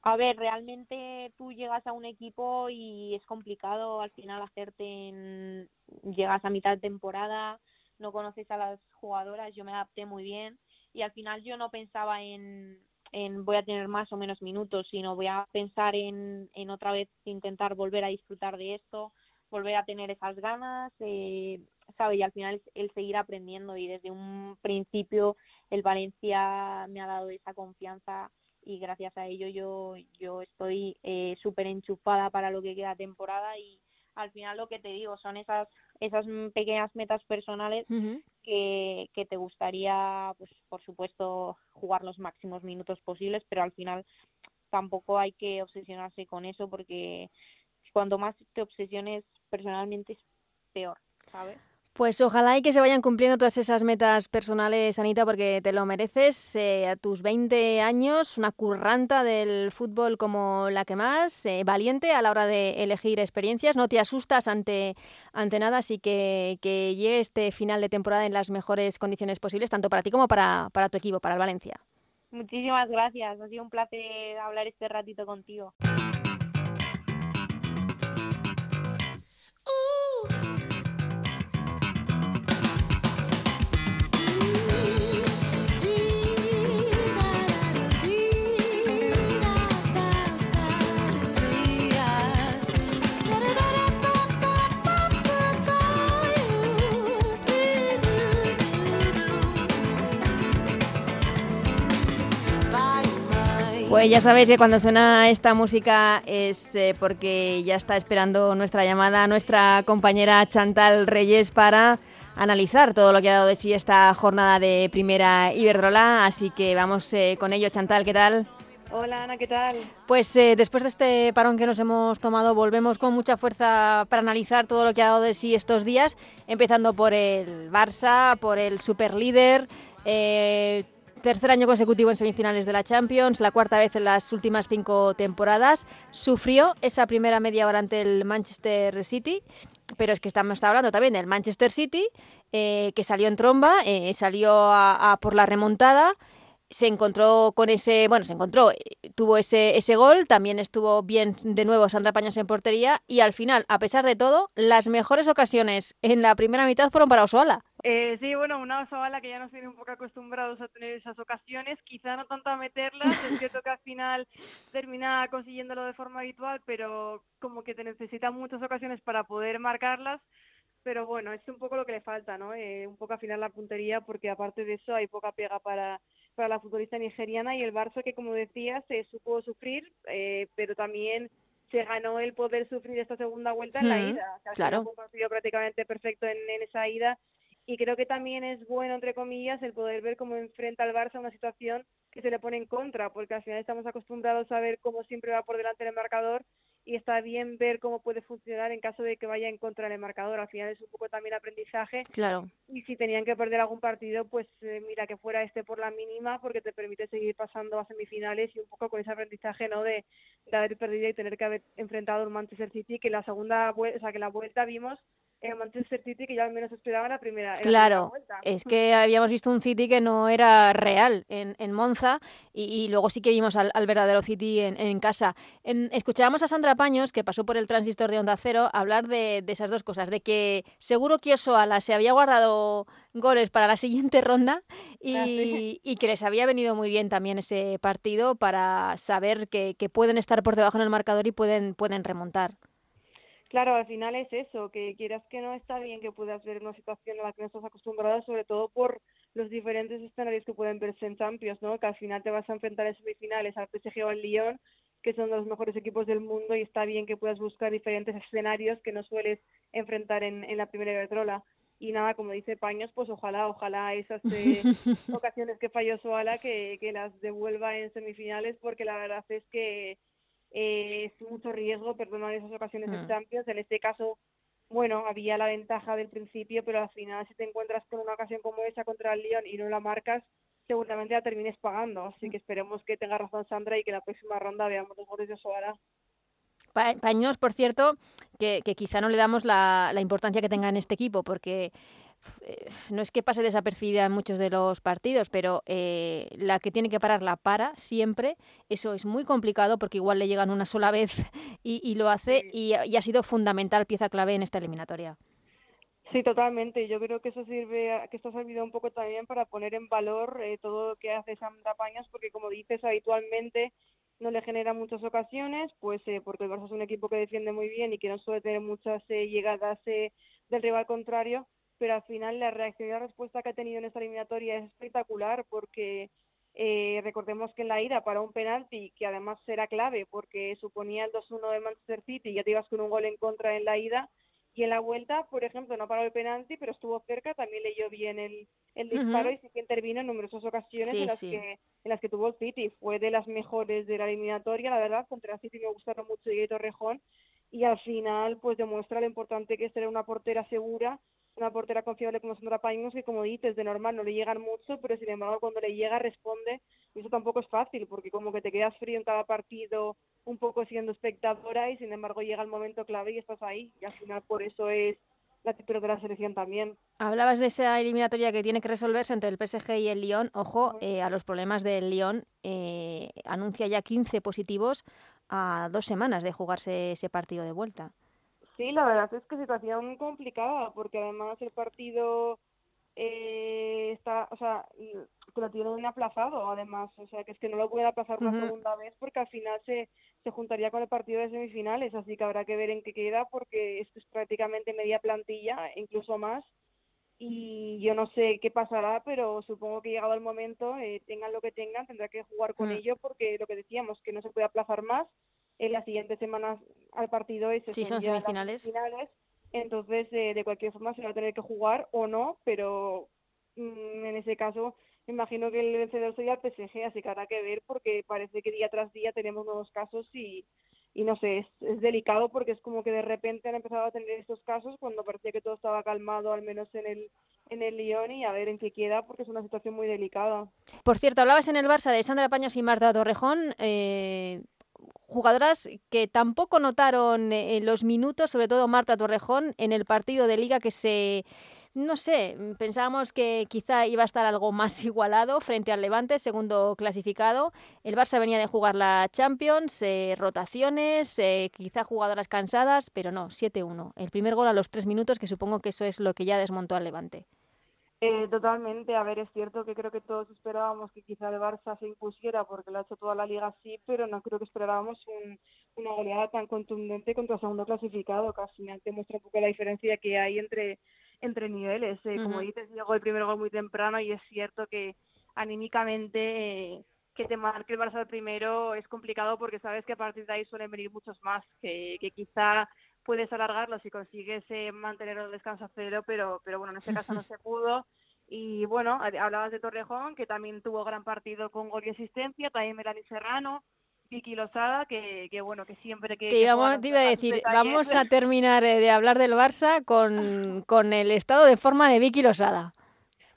a ver, realmente tú llegas a un equipo y es complicado al final hacerte en... Llegas a mitad de temporada, no conoces a las jugadoras, yo me adapté muy bien y al final yo no pensaba en en voy a tener más o menos minutos, sino voy a pensar en, en otra vez intentar volver a disfrutar de esto, volver a tener esas ganas, eh, ¿sabe? Y al final el seguir aprendiendo y desde un principio el Valencia me ha dado esa confianza y gracias a ello yo, yo estoy eh, súper enchufada para lo que queda temporada y al final lo que te digo son esas esas pequeñas metas personales que, que te gustaría, pues por supuesto, jugar los máximos minutos posibles, pero al final tampoco hay que obsesionarse con eso porque cuanto más te obsesiones personalmente es peor, ¿sabes? Pues ojalá y que se vayan cumpliendo todas esas metas personales, Anita, porque te lo mereces. Eh, a tus 20 años, una curranta del fútbol como la que más, eh, valiente a la hora de elegir experiencias, no te asustas ante, ante nada, así que, que llegue este final de temporada en las mejores condiciones posibles, tanto para ti como para, para tu equipo, para el Valencia. Muchísimas gracias, ha sido un placer hablar este ratito contigo. Pues ya sabéis que cuando suena esta música es eh, porque ya está esperando nuestra llamada nuestra compañera Chantal Reyes para analizar todo lo que ha dado de sí esta jornada de primera Iberdrola. Así que vamos eh, con ello. Chantal, ¿qué tal? Hola Ana, ¿qué tal? Pues eh, después de este parón que nos hemos tomado, volvemos con mucha fuerza para analizar todo lo que ha dado de sí estos días, empezando por el Barça, por el superlíder. Eh, Tercer año consecutivo en semifinales de la Champions, la cuarta vez en las últimas cinco temporadas. Sufrió esa primera media hora ante el Manchester City, pero es que estamos hablando también del Manchester City, eh, que salió en tromba, eh, salió a, por la remontada se encontró con ese, bueno, se encontró, eh, tuvo ese, ese gol, también estuvo bien de nuevo Sandra Paños en portería y al final, a pesar de todo, las mejores ocasiones en la primera mitad fueron para Osoala. Eh, sí, bueno, una Osoala que ya nos tiene un poco acostumbrados a tener esas ocasiones, quizá no tanto a meterlas, es cierto que al final termina consiguiéndolo de forma habitual, pero como que te necesita muchas ocasiones para poder marcarlas pero bueno, es un poco lo que le falta, ¿no? Eh, un poco afinar la puntería porque aparte de eso hay poca pega para, para la futbolista nigeriana y el Barça que como decía se supo sufrir, eh, pero también se ganó el poder sufrir esta segunda vuelta en la ida. O claro. un partido prácticamente perfecto en, en esa ida y creo que también es bueno, entre comillas, el poder ver cómo enfrenta al Barça una situación que se le pone en contra, porque al final estamos acostumbrados a ver cómo siempre va por delante el marcador y está bien ver cómo puede funcionar en caso de que vaya en contra del marcador. Al final es un poco también aprendizaje. Claro. Y si tenían que perder algún partido, pues eh, mira que fuera este por la mínima, porque te permite seguir pasando a semifinales y un poco con ese aprendizaje, ¿no? De, de haber perdido y tener que haber enfrentado un Manchester City, que la segunda vuelta, o sea, que la vuelta vimos en Manchester City que ya al menos esperaba la primera, claro, es que habíamos visto un City que no era real en, en Monza y, luego sí que vimos al, verdadero City en, en casa. En, escuchábamos a Sandra Paños, que pasó por el transistor de Onda Cero, hablar de, de esas dos cosas, de que seguro que Osoala se había guardado goles para la siguiente ronda y, y, que les había venido muy bien también ese partido para saber que, que pueden estar por debajo en el marcador y pueden, pueden remontar. Claro, al final es eso, que quieras que no está bien que puedas ver una situación a la que no estás acostumbrada, sobre todo por los diferentes escenarios que pueden verse en Champions, ¿no? Que al final te vas a enfrentar en semifinales al PSG o al Lyon, que son los mejores equipos del mundo y está bien que puedas buscar diferentes escenarios que no sueles enfrentar en, en la primera Iberdrola. Y nada, como dice Paños, pues ojalá, ojalá esas eh, ocasiones que falló Soala que, que las devuelva en semifinales, porque la verdad es que eh, es mucho riesgo perdonar esas ocasiones de Champions. En este caso, bueno, había la ventaja del principio, pero al final si te encuentras con una ocasión como esa contra el Lyon y no la marcas, seguramente la termines pagando. Así que esperemos que tenga razón Sandra y que la próxima ronda veamos los goles de Soara. Paños, por cierto, que, quizá no le damos la, la importancia que tenga en este equipo, porque eh, no es que pase desapercibida en muchos de los partidos, pero eh, la que tiene que parar la para siempre. Eso es muy complicado porque igual le llegan una sola vez y, lo hace y, ha sido fundamental, pieza clave en esta eliminatoria. Sí, totalmente. Yo creo que eso sirve, que esto ha servido un poco también para poner en valor eh, todo lo que hace Sandra Pañas, porque como dices, habitualmente no le genera muchas ocasiones, pues porque el Barça es un equipo que defiende muy bien y que no suele tener muchas llegadas del rival contrario, pero al final la reacción y la respuesta que ha tenido en esta eliminatoria es espectacular porque eh, recordemos que en la ida para un penalti que además será clave porque suponía el 2-1 de Manchester City y ya te ibas con un gol en contra en la ida y en la vuelta, por ejemplo, no paró el penalti, pero estuvo cerca, también leyó bien el, el disparo y sí que intervino en numerosas ocasiones en, las que, en las que tuvo el City. Fue de las mejores de la eliminatoria, la verdad, contra el City me gustaron mucho y Torrejón y al final pues demuestra lo importante que es tener una portera segura una portera confiable como Sandra Paños que como dices de normal no le llegan mucho pero sin embargo cuando le llega responde y eso tampoco es fácil porque como que te quedas frío en cada partido un poco siendo espectadora y sin embargo llega el momento clave y estás ahí y al final por eso es la titular de la selección también. Hablabas de esa eliminatoria que tiene que resolverse entre el PSG y el Lyon. Ojo eh, a los problemas del Lyon. Eh, anuncia ya 15 positivos a dos semanas de jugarse ese partido de vuelta. Sí, la verdad es que situación complicada, porque además el partido eh, está, o sea, que lo tienen aplazado, además, o sea, que es que no lo pueden aplazar una segunda vez porque al final se, se juntaría con el partido de semifinales, así que habrá que ver en qué queda porque esto es prácticamente media plantilla, incluso más, y yo no sé qué pasará, pero supongo que llegado el momento, eh, tengan lo que tengan, tendrá que jugar con mm. ello porque lo que decíamos, que no se puede aplazar más, en las siguientes semanas al partido es sí, son semifinales. Entonces eh, de cualquier forma se va a tener que jugar o no, pero mm, en ese caso imagino que el vencedor sería el PSG, así que habrá que ver porque parece que día tras día tenemos nuevos casos y, y no sé, es, es, delicado porque es como que de repente han empezado a tener estos casos cuando parecía que todo estaba calmado, al menos en el en el Lyon y a ver en qué queda porque es una situación muy delicada. Por cierto, hablabas en el Barça de Sandra Paños y Marta Torrejón. Eh, jugadoras que tampoco notaron eh, los minutos, sobre todo Marta Torrejón, en el partido de liga que se... No sé, pensábamos que quizá iba a estar algo más igualado frente al Levante, segundo clasificado. El Barça venía de jugar la Champions, eh, rotaciones, eh, quizá jugadoras cansadas, pero no, 7-1. El primer gol a los tres minutos, que supongo que eso es lo que ya desmontó al Levante. Eh, totalmente, a ver, es cierto que creo que todos esperábamos que quizá el Barça se impusiera porque lo ha hecho toda la liga así, pero no creo que esperábamos una goleada tan contundente contra el segundo clasificado, que al final te muestra un poco la diferencia que hay entre, entre niveles. Eh, como dices, llegó el primer gol muy temprano y es cierto que anímicamente eh, que te marque el Barça el primero es complicado porque sabes que a partir de ahí suelen venir muchos más, que, que quizá puedes alargarlo si consigues eh, mantener el descanso a cero, pero, pero bueno, en este caso no se pudo. Y bueno, hablabas de Torrejón, que también tuvo gran partido con gol y asistencia, también Melanie Serrano, Vicky Losada, que, que bueno, que siempre que... Te, iba a decir, vamos a terminar eh, de hablar del Barça con, con el estado de forma de Vicky Losada.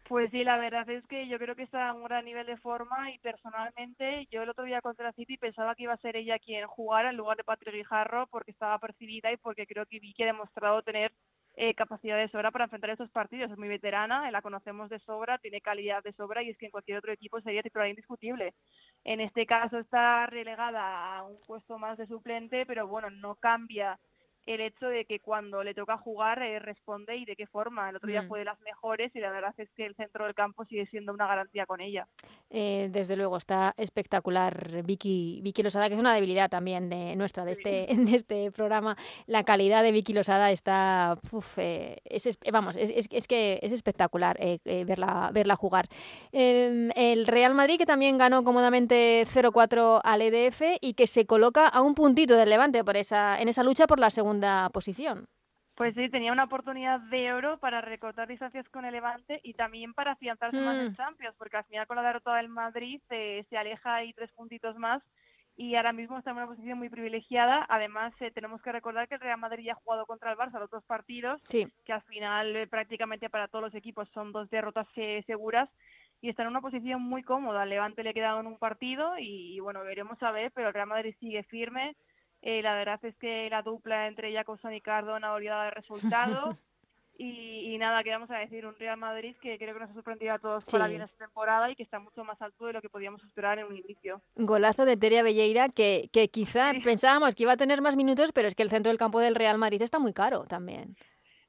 Pues sí, la verdad es que yo creo que está a un gran nivel de forma y personalmente yo el otro día contra City pensaba que iba a ser ella quien jugara en lugar de Patrick Guijarro porque estaba percibida y porque creo que Vicky ha demostrado tener eh, capacidad de sobra para enfrentar estos partidos. Es muy veterana, la conocemos de sobra, tiene calidad de sobra y es que en cualquier otro equipo sería titular indiscutible. En este caso está relegada a un puesto más de suplente, pero bueno, no cambia el hecho de que cuando le toca jugar eh, responde y de qué forma. El otro día mm. fue de las mejores y la verdad es que el centro del campo sigue siendo una garantía con ella. Eh, desde luego, está espectacular Vicky, Vicky Losada, que es una debilidad también de nuestra, de, este, de este programa. La calidad de Vicky Losada está, eh, es, vamos, es, es, que es espectacular verla, verla jugar. Em, el Real Madrid, que también ganó cómodamente 0-4 al EDF y que se coloca a un puntito del Levante por esa, en esa lucha por la segunda posición. Pues sí, tenía una oportunidad de oro para recortar distancias con el Levante y también para afianzarse más en mm. Champions, porque al final con la derrota del Madrid eh, se aleja ahí tres puntitos más y ahora mismo está en una posición muy privilegiada. Además, eh, tenemos que recordar que el Real Madrid ya ha jugado contra el Barça los dos partidos, que al final eh, prácticamente para todos los equipos son dos derrotas seguras y está en una posición muy cómoda. Al Levante le queda en un partido y, y bueno, veremos a ver, pero el Real Madrid sigue firme Eh, la verdad es que la dupla entre Jacobson y Cardona ha olvidado el resultado. Y, nada, ¿qué vamos a decir? Un Real Madrid que creo que nos ha sorprendido a todos para bien esta temporada y que está mucho más alto de lo que podíamos esperar en un inicio. Golazo de Teria Belleira que, que quizá pensábamos que iba a tener más minutos, pero es que el centro del campo del Real Madrid está muy caro también.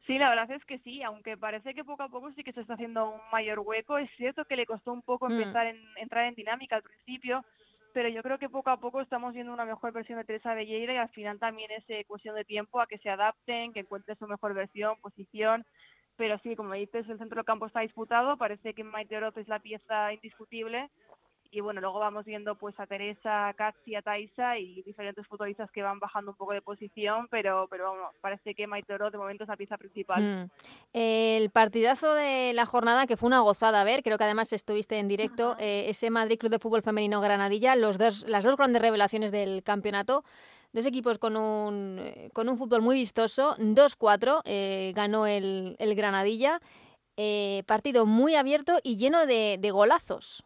Sí, la verdad es que sí, aunque parece que poco a poco sí que se está haciendo un mayor hueco. Es cierto que le costó un poco mm. empezar en, entrar en dinámica al principio, pero yo creo que poco a poco estamos viendo una mejor versión de Teresa Belleira y al final también es eh, cuestión de tiempo a que se adapten, que encuentren su mejor versión, posición. Pero sí, como dices, el centro del campo está disputado, parece que Maite Oroz es la pieza indiscutible y bueno, luego vamos viendo pues a Teresa, a Katsi, a Taisa y diferentes futbolistas que van bajando un poco de posición, pero pero bueno, parece que Maite Oroz de momento es la pieza principal. Mm. El partidazo de la jornada que fue una gozada a ver, creo que además estuviste en directo, eh, ese Madrid Club de Fútbol Femenino Granadilla, los dos, las dos grandes revelaciones del campeonato. Dos equipos con un, eh, con un fútbol muy vistoso, 2-4 eh, ganó el, el Granadilla, partido muy abierto y lleno de, de golazos.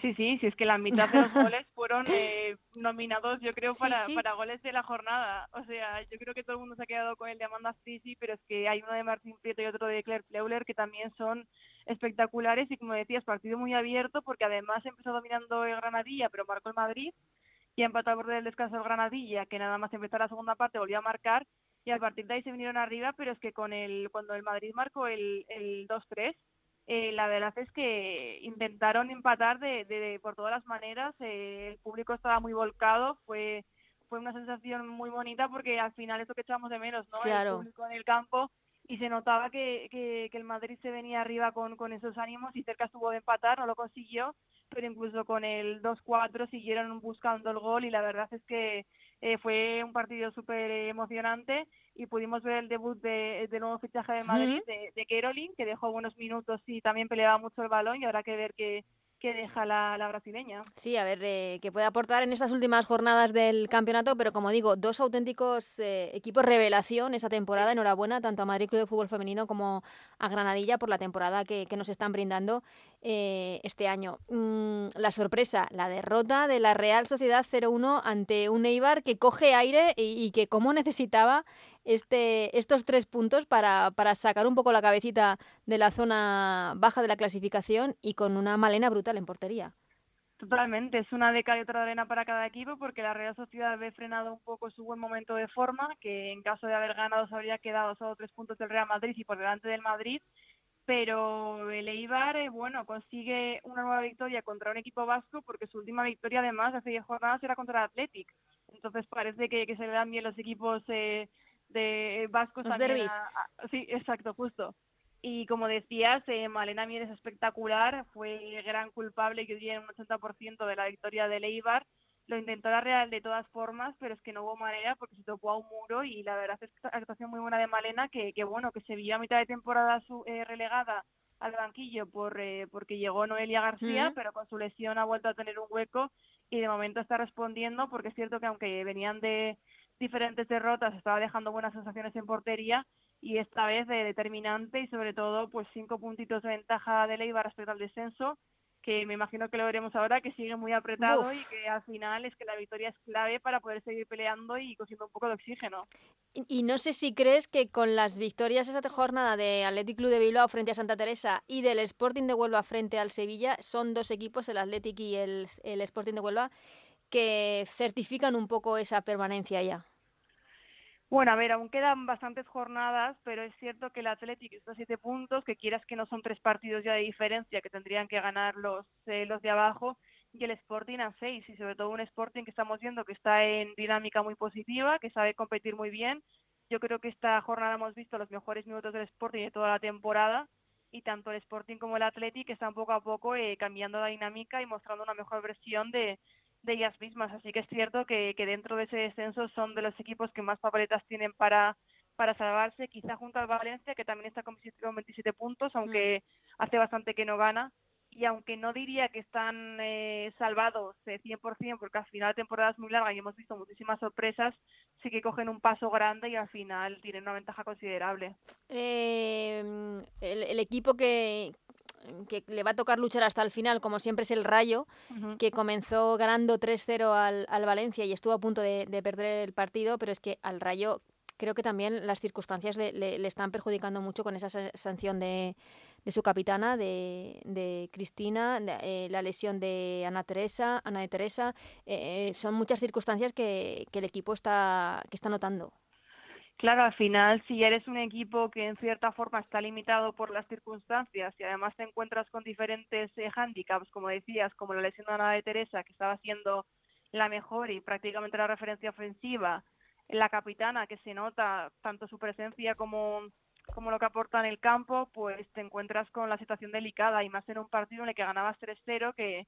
Sí, sí, sí, es que la mitad de los goles fueron eh, nominados, yo creo, para, para goles de la jornada. O sea, yo creo que todo el mundo se ha quedado con el de Amanda Stisi, pero es que hay uno de Martín Prieto y otro de Claire Pleuler que también son espectaculares y, como decías, partido muy abierto porque además empezó dominando el Granadilla, pero marcó el Madrid y empató al borde del descanso el Granadilla, que nada más empezar la segunda parte volvió a marcar y a partir de ahí se vinieron arriba, pero es que con el cuando el Madrid marcó el, el 2-3 eh, la verdad es que intentaron empatar de, por todas las maneras. Eh, el público estaba muy volcado, fue fue una sensación muy bonita porque al final es lo que echamos de menos, ¿no? El público en el campo y se notaba que, que, el Madrid se venía arriba con, con esos ánimos y cerca estuvo de empatar, no lo consiguió, pero incluso con el 2-4 siguieron buscando el gol y la verdad es que eh, fue un partido súper emocionante y pudimos ver el debut de, de nuevo fichaje de Madrid, de, de que dejó buenos minutos y también peleaba mucho el balón y habrá que ver que, que deja la, brasileña. Sí, a ver eh, qué puede aportar en estas últimas jornadas del campeonato, pero como digo, dos auténticos eh, equipos revelación esa temporada. Enhorabuena tanto a Madrid Club de Fútbol Femenino como a Granadilla por la temporada que, nos están brindando eh, este año. Mm, la sorpresa, la derrota de la Real Sociedad 0-1 ante un Eibar que coge aire y, y que como necesitaba este, estos tres puntos para, para sacar un poco la cabecita de la zona baja de la clasificación y con una malena brutal en portería. Totalmente, es una década y otra arena para cada equipo porque la Real Sociedad había frenado un poco su buen momento de forma, que en caso de haber ganado se habría quedado solo tres puntos del Real Madrid y por delante del Madrid, pero el Eibar, eh, bueno, consigue una nueva victoria contra un equipo vasco porque su última victoria además hace 10 jornadas era contra el Athletic, entonces parece que, que se le dan bien los equipos eh, de vascos Los también. sí, exacto, justo. Y como decías, eh, Malena Mier es espectacular, fue gran culpable, yo diría, en un 80% de la victoria de Leibar. Lo intentó la Real de todas formas, pero es que no hubo manera porque se topó a un muro y la verdad es que actuación muy buena de Malena, que, que bueno, que se vio a mitad de temporada su, eh, relegada al banquillo por eh, porque llegó Noelia García, pero con su lesión ha vuelto a tener un hueco y de momento está respondiendo porque es cierto que aunque venían de, diferentes derrotas estaba dejando buenas sensaciones en portería y esta vez de determinante y sobre todo pues cinco puntitos de ventaja de Leiva respecto al descenso que me imagino que lo veremos ahora, que sigue muy apretado y que al final es que la victoria es clave para poder seguir peleando y cogiendo un poco de oxígeno. Y, no sé si crees que con las victorias esa jornada de Athletic Club de Bilbao frente a Santa Teresa y del Sporting de Huelva frente al Sevilla, son dos equipos, el Athletic y el, el Sporting de Huelva, que certifican un poco esa permanencia ya. Bueno, a ver, aún quedan bastantes jornadas, pero es cierto que el Athletic está a siete puntos, que quieras que no son tres partidos ya de diferencia, que tendrían que ganar los, los de abajo, y el Sporting a seis, y sobre todo un Sporting que estamos viendo que está en dinámica muy positiva, que sabe competir muy bien. Yo creo que esta jornada hemos visto los mejores minutos del Sporting de toda la temporada, y tanto el Sporting como el Athletic están poco a poco eh, cambiando la dinámica y mostrando una mejor versión de, de ellas mismas. Así que es cierto que, que dentro de ese descenso son de los equipos que más papeletas tienen para, para salvarse, quizá junto al Valencia, que también está con 27 puntos, aunque mm. hace bastante que no gana. Y aunque no diría que están eh, salvados eh, 100%, porque al final la temporada es muy larga y hemos visto muchísimas sorpresas, sí que cogen un paso grande y al final tienen una ventaja considerable. Eh, el, el, equipo que, que le va a tocar luchar hasta el final, como siempre es el Rayo, que comenzó ganando 3-0 al, al, Valencia y estuvo a punto de, perder el partido, pero es que al Rayo creo que también las circunstancias le, le, están perjudicando mucho con esa sanción de, de su capitana, de, de Cristina, eh, la lesión de Ana Teresa, Ana de Teresa. Eh, son muchas circunstancias que, que el equipo está, que está notando. Claro, al final, si eres un equipo que en cierta forma está limitado por las circunstancias y además te encuentras con diferentes eh, hándicaps, como decías, como la lesión de Ana de Teresa, que estaba siendo la mejor y prácticamente la referencia ofensiva, la capitana, que se nota tanto su presencia como, como lo que aporta en el campo, pues te encuentras con la situación delicada y más en un partido en el que ganabas 3-0, que,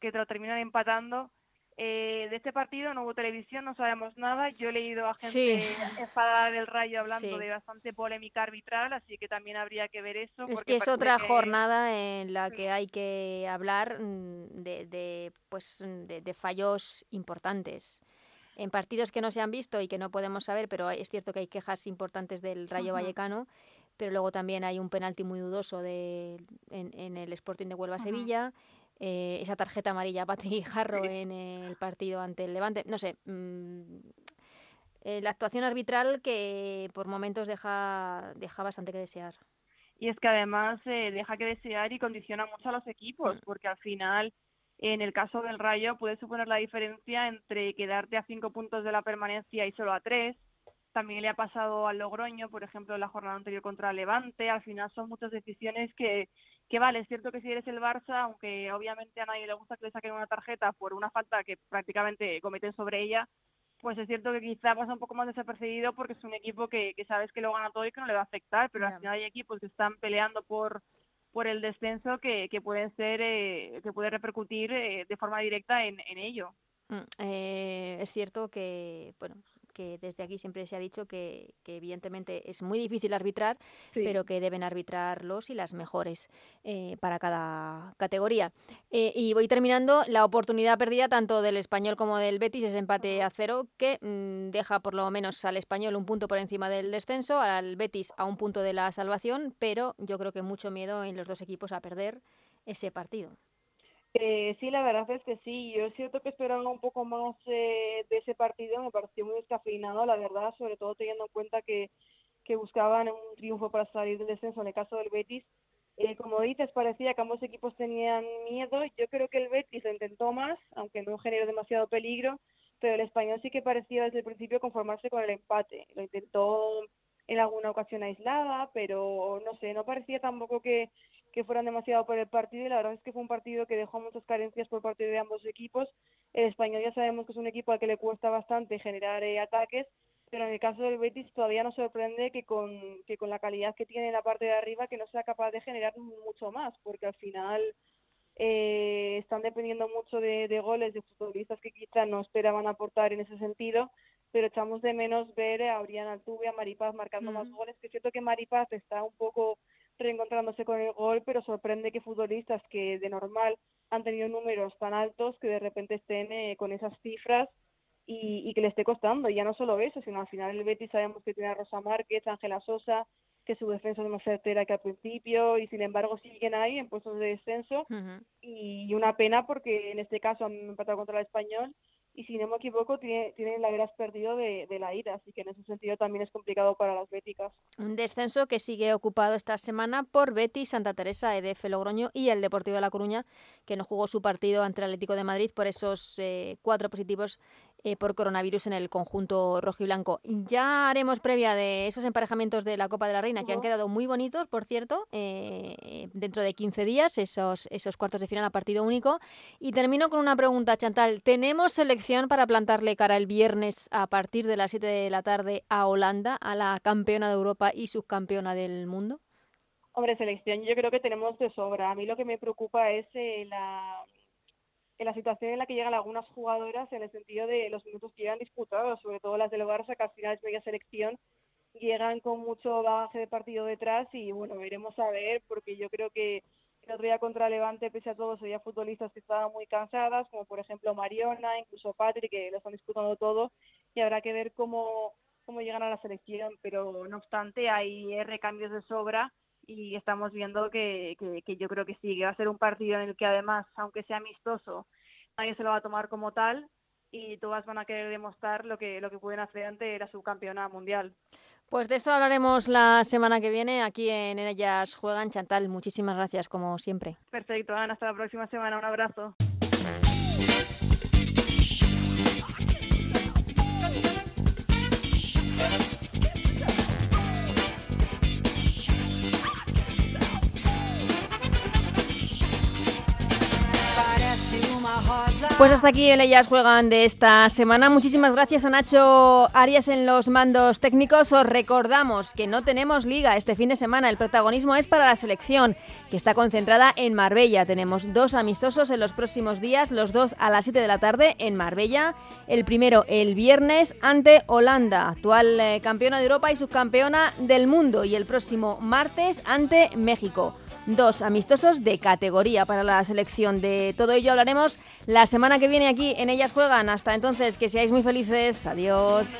que te lo terminan empatando eh, de este partido no hubo televisión, no sabemos nada. Yo he leído a gente enfadada del Rayo hablando de bastante polémica arbitral, así que también habría que ver eso. Es que es otra jornada en la que hay que hablar mm, de, de pues, de, fallos importantes. En partidos que no se han visto y que no podemos saber, pero es cierto que hay quejas importantes del Rayo Vallecano, pero luego también hay un penalti muy dudoso de, en, el Sporting de Huelva-Sevilla. Eh, esa tarjeta amarilla a Patrick Jarro en el partido ante el Levante. No sé, mm, eh, la actuación arbitral que por momentos deja, deja bastante que desear. Y es que además eh, deja que desear y condiciona mucho a los equipos, mm. porque al final, en el caso del Rayo, puede suponer la diferencia entre quedarte a cinco puntos de la permanencia y solo a tres. También le ha pasado al Logroño, por ejemplo, en la jornada anterior contra Levante. Al final son muchas decisiones que, que vale, es cierto que si eres el Barça, aunque obviamente a nadie le gusta que le saquen una tarjeta por una falta que prácticamente cometen sobre ella, pues es cierto que quizá pasa un poco más desapercibido porque es un equipo que, que sabes que lo gana todo y que no le va a afectar, pero al final hay equipos que están peleando por por el descenso que, que pueden ser eh, que puede repercutir eh, de forma directa en, en ello. Mm, eh, es cierto que bueno que desde aquí siempre se ha dicho que, evidentemente es muy difícil arbitrar, pero que deben arbitrar los y las mejores eh, para cada categoría. Eh, y voy terminando, la oportunidad perdida tanto del español como del Betis es empate a cero, que mm, deja por lo menos al español un punto por encima del descenso, al Betis a un punto de la salvación, pero yo creo que mucho miedo en los dos equipos a perder ese partido. Eh, sí, la verdad es que sí. Yo es cierto que esperaba un poco más eh, de ese partido. Me pareció muy descafeinado, la verdad, sobre todo teniendo en cuenta que, que buscaban un triunfo para salir del descenso en el caso del Betis. Eh, como dices, parecía que ambos equipos tenían miedo. Yo creo que el Betis lo intentó más, aunque no generó demasiado peligro, pero el español sí que parecía desde el principio conformarse con el empate. Lo intentó en alguna ocasión aislada, pero no sé, no parecía tampoco que, que fueran demasiado por el partido y la verdad es que fue un partido que dejó muchas carencias por parte de ambos equipos. El español ya sabemos que es un equipo al que le cuesta bastante generar eh, ataques, pero en el caso del Betis todavía nos sorprende que con, que con la calidad que tiene en la parte de arriba que no sea capaz de generar mucho más, porque al final eh, están dependiendo mucho de, de, goles de futbolistas que quizá no esperaban aportar en ese sentido, pero echamos de menos ver a Oriana Altuve, a Maripaz marcando más goles, que es cierto que Maripaz está un poco reencontrándose con el gol, pero sorprende que futbolistas que de normal han tenido números tan altos que de repente estén eh, con esas cifras y, que le esté costando. Y ya no solo eso, sino al final el Betis sabemos que tiene a Rosa Márquez, Ángela Sosa, que su defensa es más certera que al principio y sin embargo siguen ahí en puestos de descenso y una pena porque en este caso han empatado contra el español y si no me equivoco tiene, tienen la veras perdido de, la ida, así que en ese sentido también es complicado para las béticas. Un descenso que sigue ocupado esta semana por Betis, Santa Teresa, EDF Logroño y el Deportivo de La Coruña, que no jugó su partido ante el Atlético de Madrid por esos eh, cuatro positivos eh, por coronavirus en el conjunto rojo y blanco. Ya haremos previa de esos emparejamientos de la Copa de la Reina, que han quedado muy bonitos, por cierto, eh, dentro de 15 días, esos, esos cuartos de final a partido único. Y termino con una pregunta, Chantal. ¿Tenemos selección para plantarle cara el viernes a partir de las 7 de la tarde a Holanda, a la campeona de Europa y subcampeona del mundo? Hombre, selección yo creo que tenemos de sobra. A mí lo que me preocupa es eh, la en la situación en la que llegan algunas jugadoras en el sentido de los minutos que llegan disputados, sobre todo las del Barça, que al final es media selección, llegan con mucho bagaje de partido detrás y bueno, veremos a ver, porque yo creo que el otro día contra Levante, pese a todo, había futbolistas que estaban muy cansadas, como por ejemplo Mariona, incluso Patrick, que lo están disputando todo, y habrá que ver cómo, cómo llegan a la selección, pero no obstante hay recambios de sobra y estamos viendo que, que, yo creo que sí, que va a ser un partido en el que además, aunque sea amistoso, nadie se lo va a tomar como tal y todas van a querer demostrar lo que, lo que pueden hacer ante la subcampeona mundial. Pues de eso hablaremos la semana que viene aquí en Ellas Juegan. Chantal, muchísimas gracias como siempre. Perfecto, Ana, hasta la próxima semana. Un abrazo. Pues hasta aquí el Ellas Juegan de esta semana. Muchísimas gracias a Nacho Arias en los mandos técnicos. Os recordamos que no tenemos liga este fin de semana. El protagonismo es para la selección, que está concentrada en Marbella. Tenemos dos amistosos en los próximos días, los dos a las 7 de la tarde en Marbella. El primero el viernes ante Holanda, actual eh, campeona de Europa y subcampeona del mundo. Y el próximo martes ante México dos amistosos de categoría para la selección. De todo ello hablaremos la semana que viene aquí en Ellas Juegan. Hasta entonces, que seáis muy felices. Adiós.